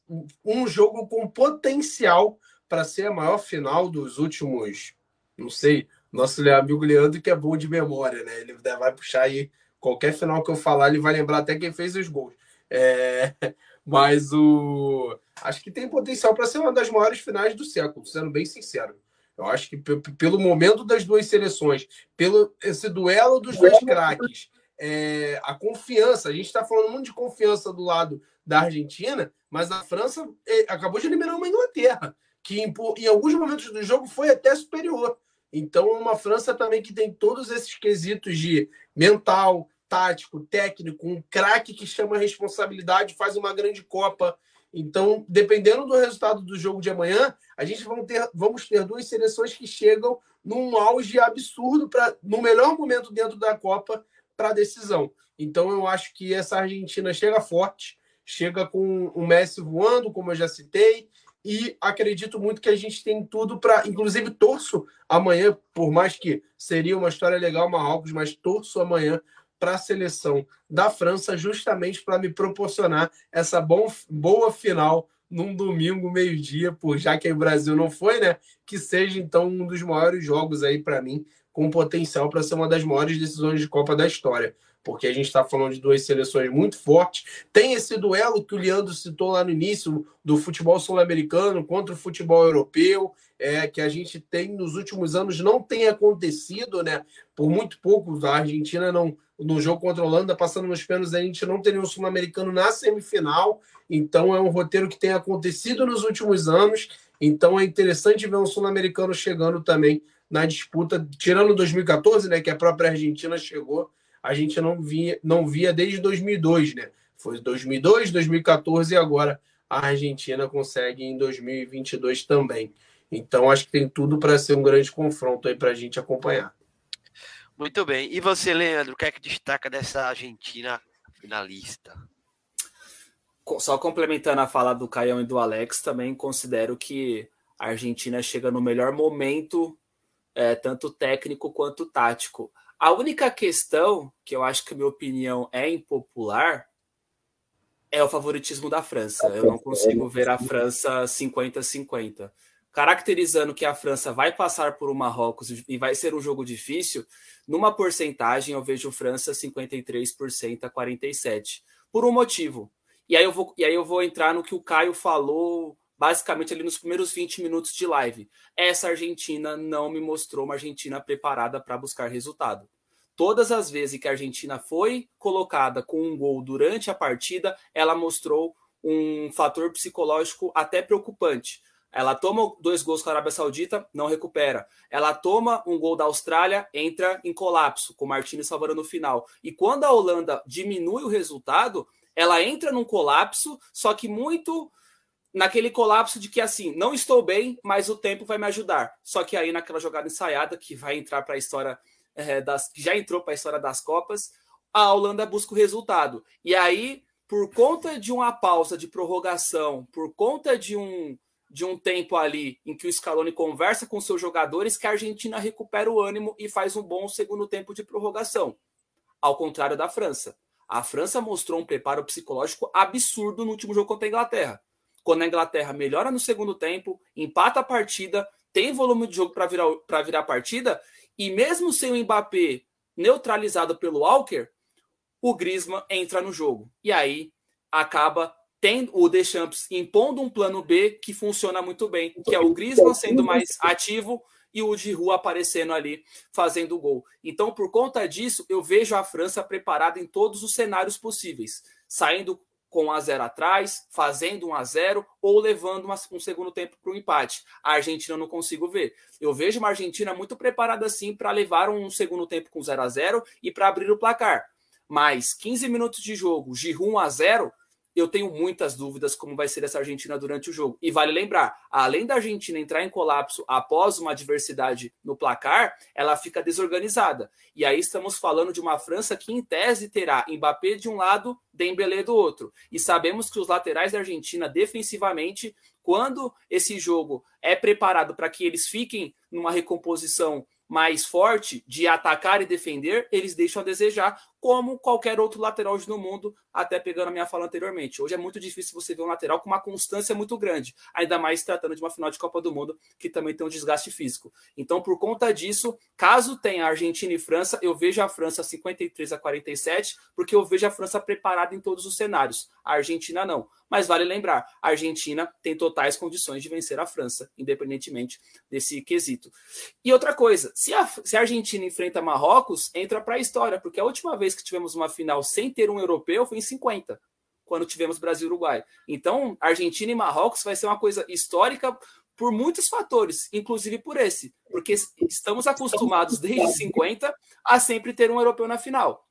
um jogo com potencial para ser a maior final dos últimos, não sei, nosso amigo Leandro, que é bom de memória, né? Ele vai puxar aí qualquer final que eu falar, ele vai lembrar até quem fez os gols. É, mas o acho que tem potencial para ser uma das maiores finais do século, sendo bem sincero. Eu acho que pelo momento das duas seleções, pelo esse duelo dos dois craques, é, a confiança, a gente está falando muito de confiança do lado da Argentina, mas a França é, acabou de eliminar uma Inglaterra, que em, alguns momentos do jogo foi até superior. Então, é uma França também que tem todos esses quesitos de mental, tático, técnico, um craque que chama a responsabilidade, faz uma grande Copa. Então, dependendo do resultado do jogo de amanhã, a gente vamos ter, vamos ter duas seleções que chegam num auge absurdo para no melhor momento dentro da Copa para a decisão. Então, eu acho que essa Argentina chega forte, chega com o Messi voando, como eu já citei, e acredito muito que a gente tem tudo para, inclusive torço amanhã, por mais que seria uma história legal Marrocos, mas torço amanhã para a seleção da França, justamente para me proporcionar essa bom, boa final num domingo, meio-dia, por já que o Brasil não foi, né? Que seja então um dos maiores jogos aí para mim, com potencial para ser uma das maiores decisões de Copa da história. porque a gente está falando de duas seleções muito fortes. Tem esse duelo que o Leandro citou lá no início, do futebol sul-americano contra o futebol europeu, é, que a gente tem nos últimos anos não tem acontecido, né? Por muito pouco, a Argentina não. No jogo contra a Holanda, passando nos pênaltis, a gente não teria um sul-americano na semifinal. Então, é um roteiro que tem acontecido nos últimos anos. Então, é interessante ver um sul-americano chegando também na disputa, tirando 2014, né, que a própria Argentina chegou, a gente não via, não via desde 2002, né? Foi 2002, 2014 e agora a Argentina consegue em 2022 também. Então acho que tem tudo para ser um grande confronto aí para a gente acompanhar. Muito bem. E você, Leandro, o que é que destaca dessa Argentina finalista? Só complementando a fala do Caião e do Alex, também considero que a Argentina chega no melhor momento é, tanto técnico quanto tático. A única questão, que eu acho que a minha opinião é impopular, é o favoritismo da França. Eu não consigo ver a França 50-50. Caracterizando que a França vai passar por o Marrocos e vai ser um jogo difícil, numa porcentagem eu vejo França 53% a 47%. Por um motivo. E aí, eu vou, e aí eu vou entrar no que o Caio falou basicamente ali nos primeiros 20 minutos de live. Essa Argentina não me mostrou uma Argentina preparada para buscar resultado. Todas as vezes que a Argentina foi colocada com um gol durante a partida, ela mostrou um fator psicológico até preocupante. Ela toma dois gols com a Arábia Saudita, não recupera. Ela toma um gol da Austrália, entra em colapso, com o Martins salvando no final. E quando a Holanda diminui o resultado, ela entra num colapso, só que muito naquele colapso de que assim, não estou bem, mas o tempo vai me ajudar. Só que aí naquela jogada ensaiada que vai entrar para a história é, das que já entrou para a história das Copas, a Holanda busca o resultado. E aí, por conta de uma pausa de prorrogação, por conta de um de um tempo ali em que o Scaloni conversa com seus jogadores, que a Argentina recupera o ânimo e faz um bom segundo tempo de prorrogação. Ao contrário da França. A França mostrou um preparo psicológico absurdo no último jogo contra a Inglaterra quando a Inglaterra melhora no segundo tempo, empata a partida, tem volume de jogo para virar, virar a partida, e mesmo sem o Mbappé neutralizado pelo Walker, o Griezmann entra no jogo. E aí acaba tendo o Deschamps impondo um plano B que funciona muito bem, que é o Griezmann sendo mais ativo e o Giroud aparecendo ali fazendo o gol. Então, por conta disso, eu vejo a França preparada em todos os cenários possíveis, saindo com 1 a 0 atrás, fazendo 1 a 0 ou levando uma, um segundo tempo para o empate. A Argentina eu não consigo ver. Eu vejo uma Argentina muito preparada assim para levar um segundo tempo com 0 a 0 e para abrir o placar. Mas 15 minutos de jogo, Giroud 1 a 0, eu tenho muitas dúvidas como vai ser essa Argentina durante o jogo. E vale lembrar, além da Argentina entrar em colapso após uma adversidade no placar, ela fica desorganizada. E aí estamos falando de uma França que em tese terá Mbappé de um lado, Dembélé do outro. E sabemos que os laterais da Argentina defensivamente, quando esse jogo é preparado para que eles fiquem numa recomposição mais forte de atacar e defender, eles deixam a desejar, como qualquer outro lateral hoje no mundo, até pegando a minha fala anteriormente. Hoje é muito difícil você ver um lateral com uma constância muito grande, ainda mais tratando de uma final de Copa do Mundo, que também tem um desgaste físico. Então, por conta disso, caso tenha Argentina e França, eu vejo a França 53 a 47, porque eu vejo a França preparada em todos os cenários. A Argentina não. Mas vale lembrar, a Argentina tem totais condições de vencer a França, independentemente desse quesito. E outra coisa, se a, se a Argentina enfrenta Marrocos, entra para a história, porque a última vez que tivemos uma final sem ter um europeu foi em 50, quando tivemos Brasil e Uruguai. Então, Argentina e Marrocos vai ser uma coisa histórica por muitos fatores, inclusive por esse, porque estamos acostumados desde 50 a sempre ter um europeu na final.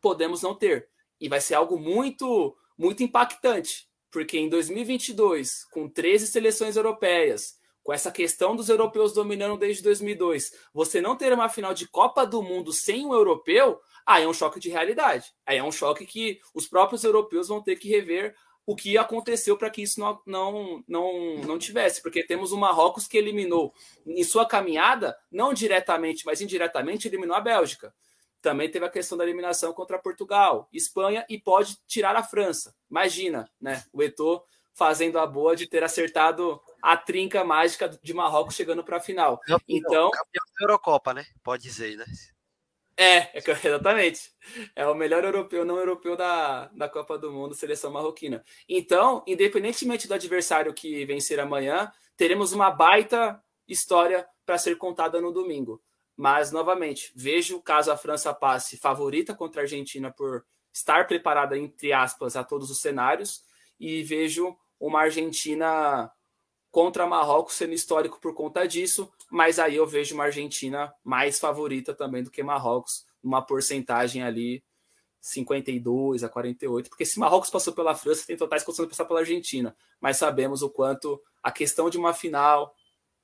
Podemos não ter. E vai ser algo muito muito impactante, porque em 2022, com 13 seleções europeias, com essa questão dos europeus dominando desde 2002, você não ter uma final de Copa do Mundo sem um europeu, aí é um choque de realidade. Aí é um choque que os próprios europeus vão ter que rever o que aconteceu para que isso não, não, não, não tivesse, porque temos o Marrocos que eliminou em sua caminhada, não diretamente, mas indiretamente, eliminou a Bélgica. Também teve a questão da eliminação contra Portugal, Espanha e pode tirar a França. Imagina, né? O Eto'o fazendo a boa de ter acertado a trinca mágica de Marrocos chegando para a final. Então, campeão da Eurocopa, né? Pode dizer, né? É, é, exatamente. É o melhor europeu não europeu da, da Copa do Mundo, seleção marroquina. Então, independentemente do adversário que vencer amanhã, teremos uma baita história para ser contada no domingo. Mas, novamente, vejo caso a França passe favorita contra a Argentina por estar preparada, entre aspas, a todos os cenários, e vejo uma Argentina contra Marrocos sendo histórico por conta disso, mas aí eu vejo uma Argentina mais favorita também do que Marrocos, uma porcentagem ali 52 a 48, porque se Marrocos passou pela França, tem totais condições de passar pela Argentina, mas sabemos o quanto a questão de uma final,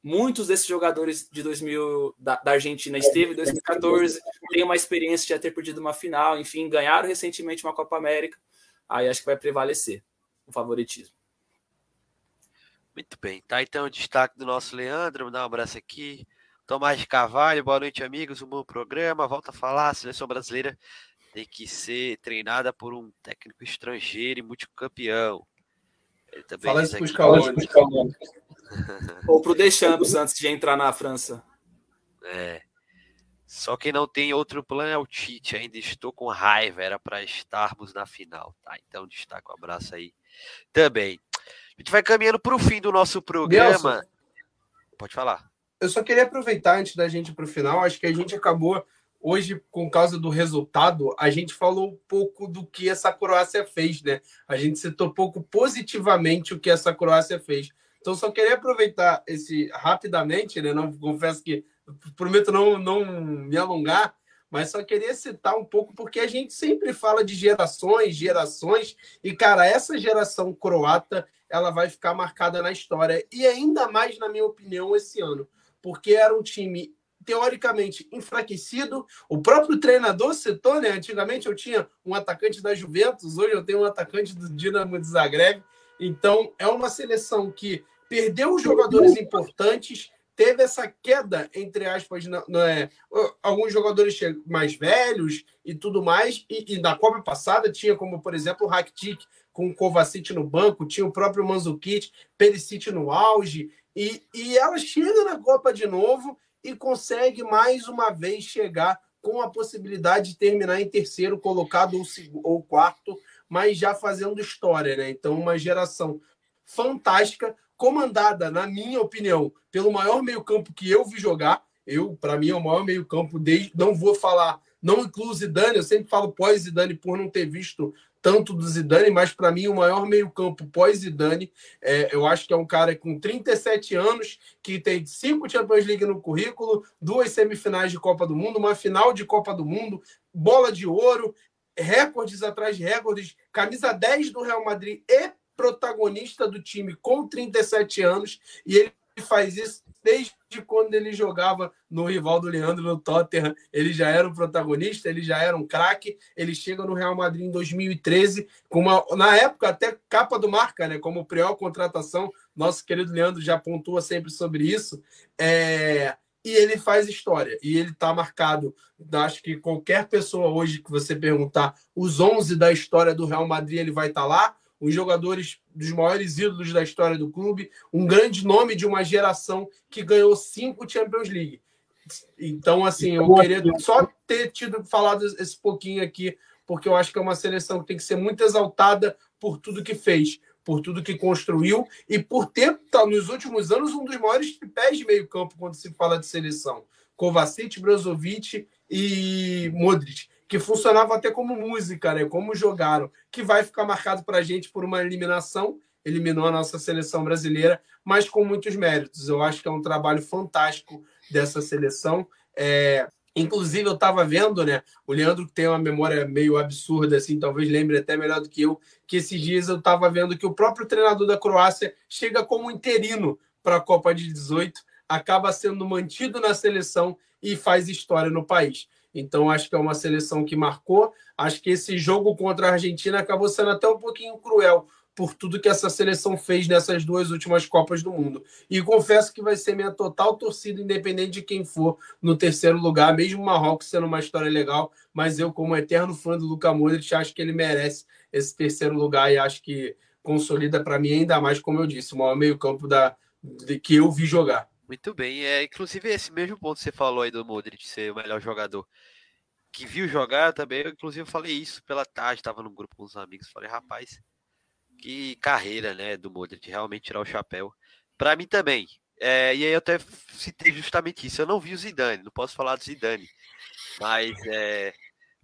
muitos desses jogadores de 2000 da, da Argentina esteve em 2014, tem uma experiência de já ter perdido uma final, enfim, ganharam recentemente uma Copa América, aí acho que vai prevalecer o favoritismo. Muito bem, tá então o destaque do nosso Leandro, vou dar um abraço aqui. Tomás de Carvalho, boa noite, amigos. Um bom programa. Volta a falar: a seleção brasileira tem que ser treinada por um técnico estrangeiro e multicampeão. Ele também Fala isso para os calouros. Ou para o Deschamps antes de entrar na França. É. Só que não tem outro plano é o Tite. Ainda estou com raiva. Era para estarmos na final. Tá? Então, destaque um abraço aí também. A gente vai caminhando para o fim do nosso programa. Nelson, Pode falar. Eu só queria aproveitar antes da gente para o final. Acho que a gente acabou hoje, com causa do resultado, a gente falou um pouco do que essa Croácia fez, né? A gente citou pouco positivamente o que essa Croácia fez. Então, só queria aproveitar esse rapidamente, né? Não confesso que prometo não, não me alongar, mas só queria citar um pouco porque a gente sempre fala de gerações, gerações, e cara, essa geração croata ela vai ficar marcada na história. E ainda mais, na minha opinião, esse ano. Porque era um time teoricamente enfraquecido. O próprio treinador citou, né? Antigamente eu tinha um atacante da Juventus, hoje eu tenho um atacante do Dinamo de Zagreb. Então, é uma seleção que perdeu jogadores importantes, teve essa queda, entre aspas, não é, alguns jogadores mais velhos e tudo mais, e, e na Copa passada tinha como, por exemplo, o Rakitic, com o Kovacic no banco, tinha o próprio Manzukic, Perisic no auge, e, e ela chega na Copa de novo e consegue mais uma vez chegar com a possibilidade de terminar em terceiro colocado ou, ou quarto, mas já fazendo história, né? Então, uma geração fantástica, comandada, na minha opinião, pelo maior meio-campo que eu vi jogar. Eu, para mim, é o maior meio-campo desde. Não vou falar, não incluo Zidane, eu sempre falo pós-Zidane por não ter visto tanto do Zidane, mas para mim o maior meio-campo pós-Zidane. É, eu acho que é um cara com 37 anos, que tem cinco Champions League no currículo, duas semifinais de Copa do Mundo, uma final de Copa do Mundo, bola de ouro, recordes atrás de recordes, camisa 10 do Real Madrid e protagonista do time com 37 anos, e ele faz isso desde quando ele jogava no rival do Leandro no Tottenham. Ele já era um protagonista, ele já era um craque. Ele chega no Real Madrid em 2013, com uma, na época até capa do marca, né? Como pior contratação. Nosso querido Leandro já pontua sempre sobre isso. É, e ele faz história. E ele está marcado. Acho que qualquer pessoa hoje que você perguntar os 11 da história do Real Madrid, ele vai estar tá lá os jogadores dos maiores ídolos da história do clube, um grande nome de uma geração que ganhou cinco Champions League. Então, assim, eu queria só ter tido falado esse pouquinho aqui, porque eu acho que é uma seleção que tem que ser muito exaltada por tudo que fez, por tudo que construiu e por ter, tá, nos últimos anos, um dos maiores pés de meio campo quando se fala de seleção. Kovacic, Brozovic e Modric que funcionava até como música, né? Como jogaram, que vai ficar marcado para a gente por uma eliminação, eliminou a nossa seleção brasileira, mas com muitos méritos. Eu acho que é um trabalho fantástico dessa seleção. É... Inclusive, eu estava vendo, né? O Leandro tem uma memória meio absurda, assim, talvez lembre até melhor do que eu, que esses dias eu estava vendo que o próprio treinador da Croácia chega como interino para a Copa de 18, acaba sendo mantido na seleção e faz história no país. Então, acho que é uma seleção que marcou. Acho que esse jogo contra a Argentina acabou sendo até um pouquinho cruel por tudo que essa seleção fez nessas duas últimas Copas do Mundo. E confesso que vai ser minha total torcida, independente de quem for no terceiro lugar, mesmo o Marrocos sendo uma história legal. Mas eu, como eterno fã do Luca Modric, acho que ele merece esse terceiro lugar e acho que consolida para mim ainda mais, como eu disse, o maior meio-campo da, que eu vi jogar. Muito bem. É, inclusive, esse mesmo ponto que você falou aí do Modric ser o melhor jogador. que viu jogar também, eu inclusive falei isso pela tarde, estava no grupo com os amigos, falei, rapaz, que carreira, né, do Modric, realmente tirar o chapéu. Para mim também. É, e aí eu até citei justamente isso. Eu não vi o Zidane, não posso falar do Zidane, mas é,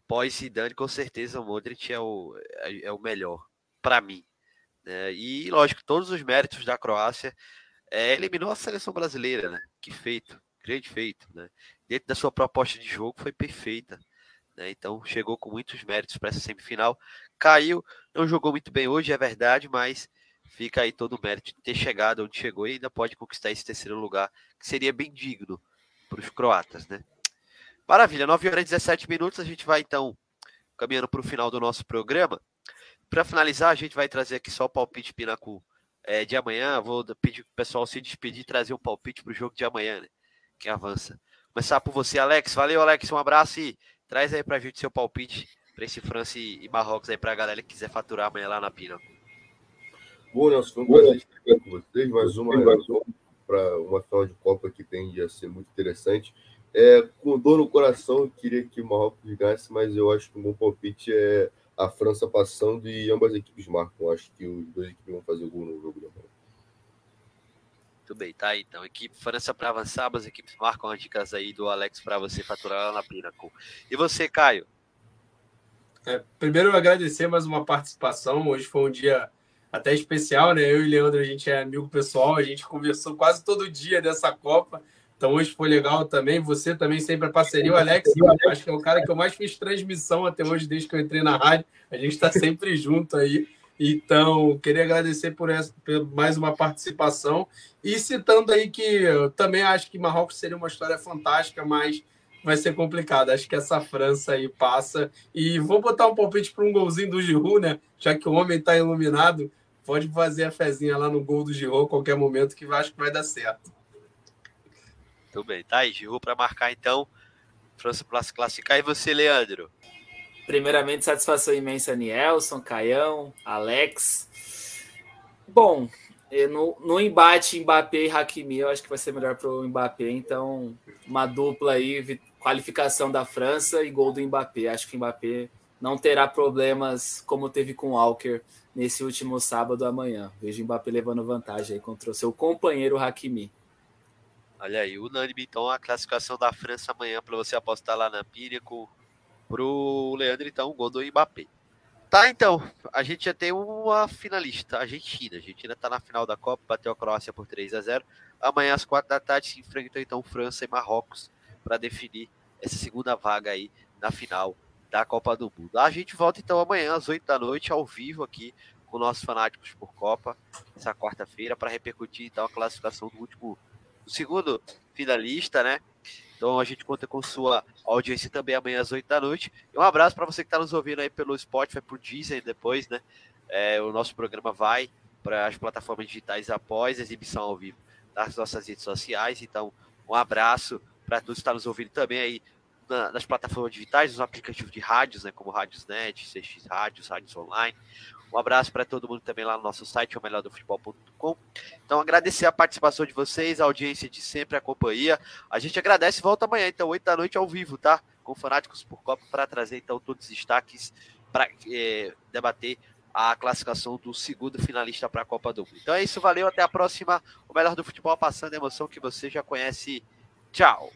pós Zidane, com certeza o Modric é o, é, é o melhor para mim. Né? E lógico, todos os méritos da Croácia é, eliminou a seleção brasileira, né? Que feito, grande feito, né? Dentro da sua proposta de jogo foi perfeita. Né? Então chegou com muitos méritos para essa semifinal. Caiu, não jogou muito bem hoje, é verdade, mas fica aí todo o mérito de ter chegado onde chegou e ainda pode conquistar esse terceiro lugar, que seria bem digno para os croatas, né? Maravilha, 9 horas e 17 minutos, a gente vai então caminhando para o final do nosso programa. Para finalizar, a gente vai trazer aqui só o palpite Pinacu é, de amanhã. Vou pedir para o pessoal se despedir e trazer um palpite para o jogo de amanhã, né? Que avança. Começar por você, Alex. Valeu, Alex. Um abraço e traz aí para a gente seu palpite para esse França e Marrocos aí para a galera que quiser faturar amanhã lá na Pina. Bom, Nelson, foi um prazer estar com vocês. Mais uma, para uma final de Copa que tende a ser muito interessante. É, com dor no coração, eu queria que o Marrocos ganhasse, mas eu acho que um bom palpite é a França passando e ambas as equipes marcam. Acho que os dois equipes vão fazer gol no jogo da manhã. Muito bem, tá aí. Então, equipe França para avançar, as equipes marcam as dicas aí do Alex para você faturar lá na Pinnacle. E você, Caio? É, primeiro, agradecer mais uma participação. Hoje foi um dia até especial, né? Eu e o Leandro, a gente é amigo pessoal, a gente conversou quase todo dia dessa Copa. Então hoje foi legal também. Você também sempre a parceria. O Alex, acho que é o cara que eu mais fiz transmissão até hoje, desde que eu entrei na rádio. A gente está sempre junto aí. Então, queria agradecer por, essa, por mais uma participação. E citando aí que eu também acho que Marrocos seria uma história fantástica, mas vai ser complicado. Acho que essa França aí passa. E vou botar um palpite para um golzinho do Giroud, né? Já que o homem está iluminado, pode fazer a fezinha lá no gol do Giroud qualquer momento que acho que vai dar certo. Muito bem, tá aí, Giroud para marcar então. França para se classificar. E você, Leandro? Primeiramente, satisfação imensa, Nielson, Caião, Alex. Bom, no, no embate Mbappé e Hakimi, eu acho que vai ser melhor para o Mbappé. Então, uma dupla aí, qualificação da França e gol do Mbappé. Acho que o Mbappé não terá problemas como teve com o Walker nesse último sábado amanhã. Vejo o Mbappé levando vantagem aí contra o seu companheiro Hakimi. Olha aí, unânime então a classificação da França amanhã para você apostar lá na Pínico pro Leandro, então, o gol do Mbappé. Tá, então, a gente já tem uma finalista, a Argentina. A Argentina tá na final da Copa, bateu a Croácia por 3 a 0 Amanhã, às 4 da tarde, se enfrentam então França e Marrocos para definir essa segunda vaga aí na final da Copa do Mundo. A gente volta então amanhã às 8 da noite, ao vivo aqui com nossos fanáticos por Copa, essa quarta-feira, para repercutir então a classificação do último, segundo finalista, né? Então a gente conta com sua audiência também amanhã às 8 da noite. E um abraço para você que está nos ouvindo aí pelo Spotify, por Disney depois, né? É, o nosso programa vai para as plataformas digitais após a exibição ao vivo das nossas redes sociais. Então, um abraço para todos que estão nos ouvindo também aí na, nas plataformas digitais, nos aplicativos de rádios, né, como Rádiosnet, CX Rádios, Rádios Online. Um abraço para todo mundo também lá no nosso site, o melhor do futebol.com. Então, agradecer a participação de vocês, a audiência de sempre, a companhia. A gente agradece e volta amanhã, então, 8 da noite ao vivo, tá? Com Fanáticos por Copa, para trazer, então, todos os destaques para é, debater a classificação do segundo finalista para a Copa do Mundo. Então é isso, valeu, até a próxima. O melhor do futebol passando a emoção que você já conhece. Tchau.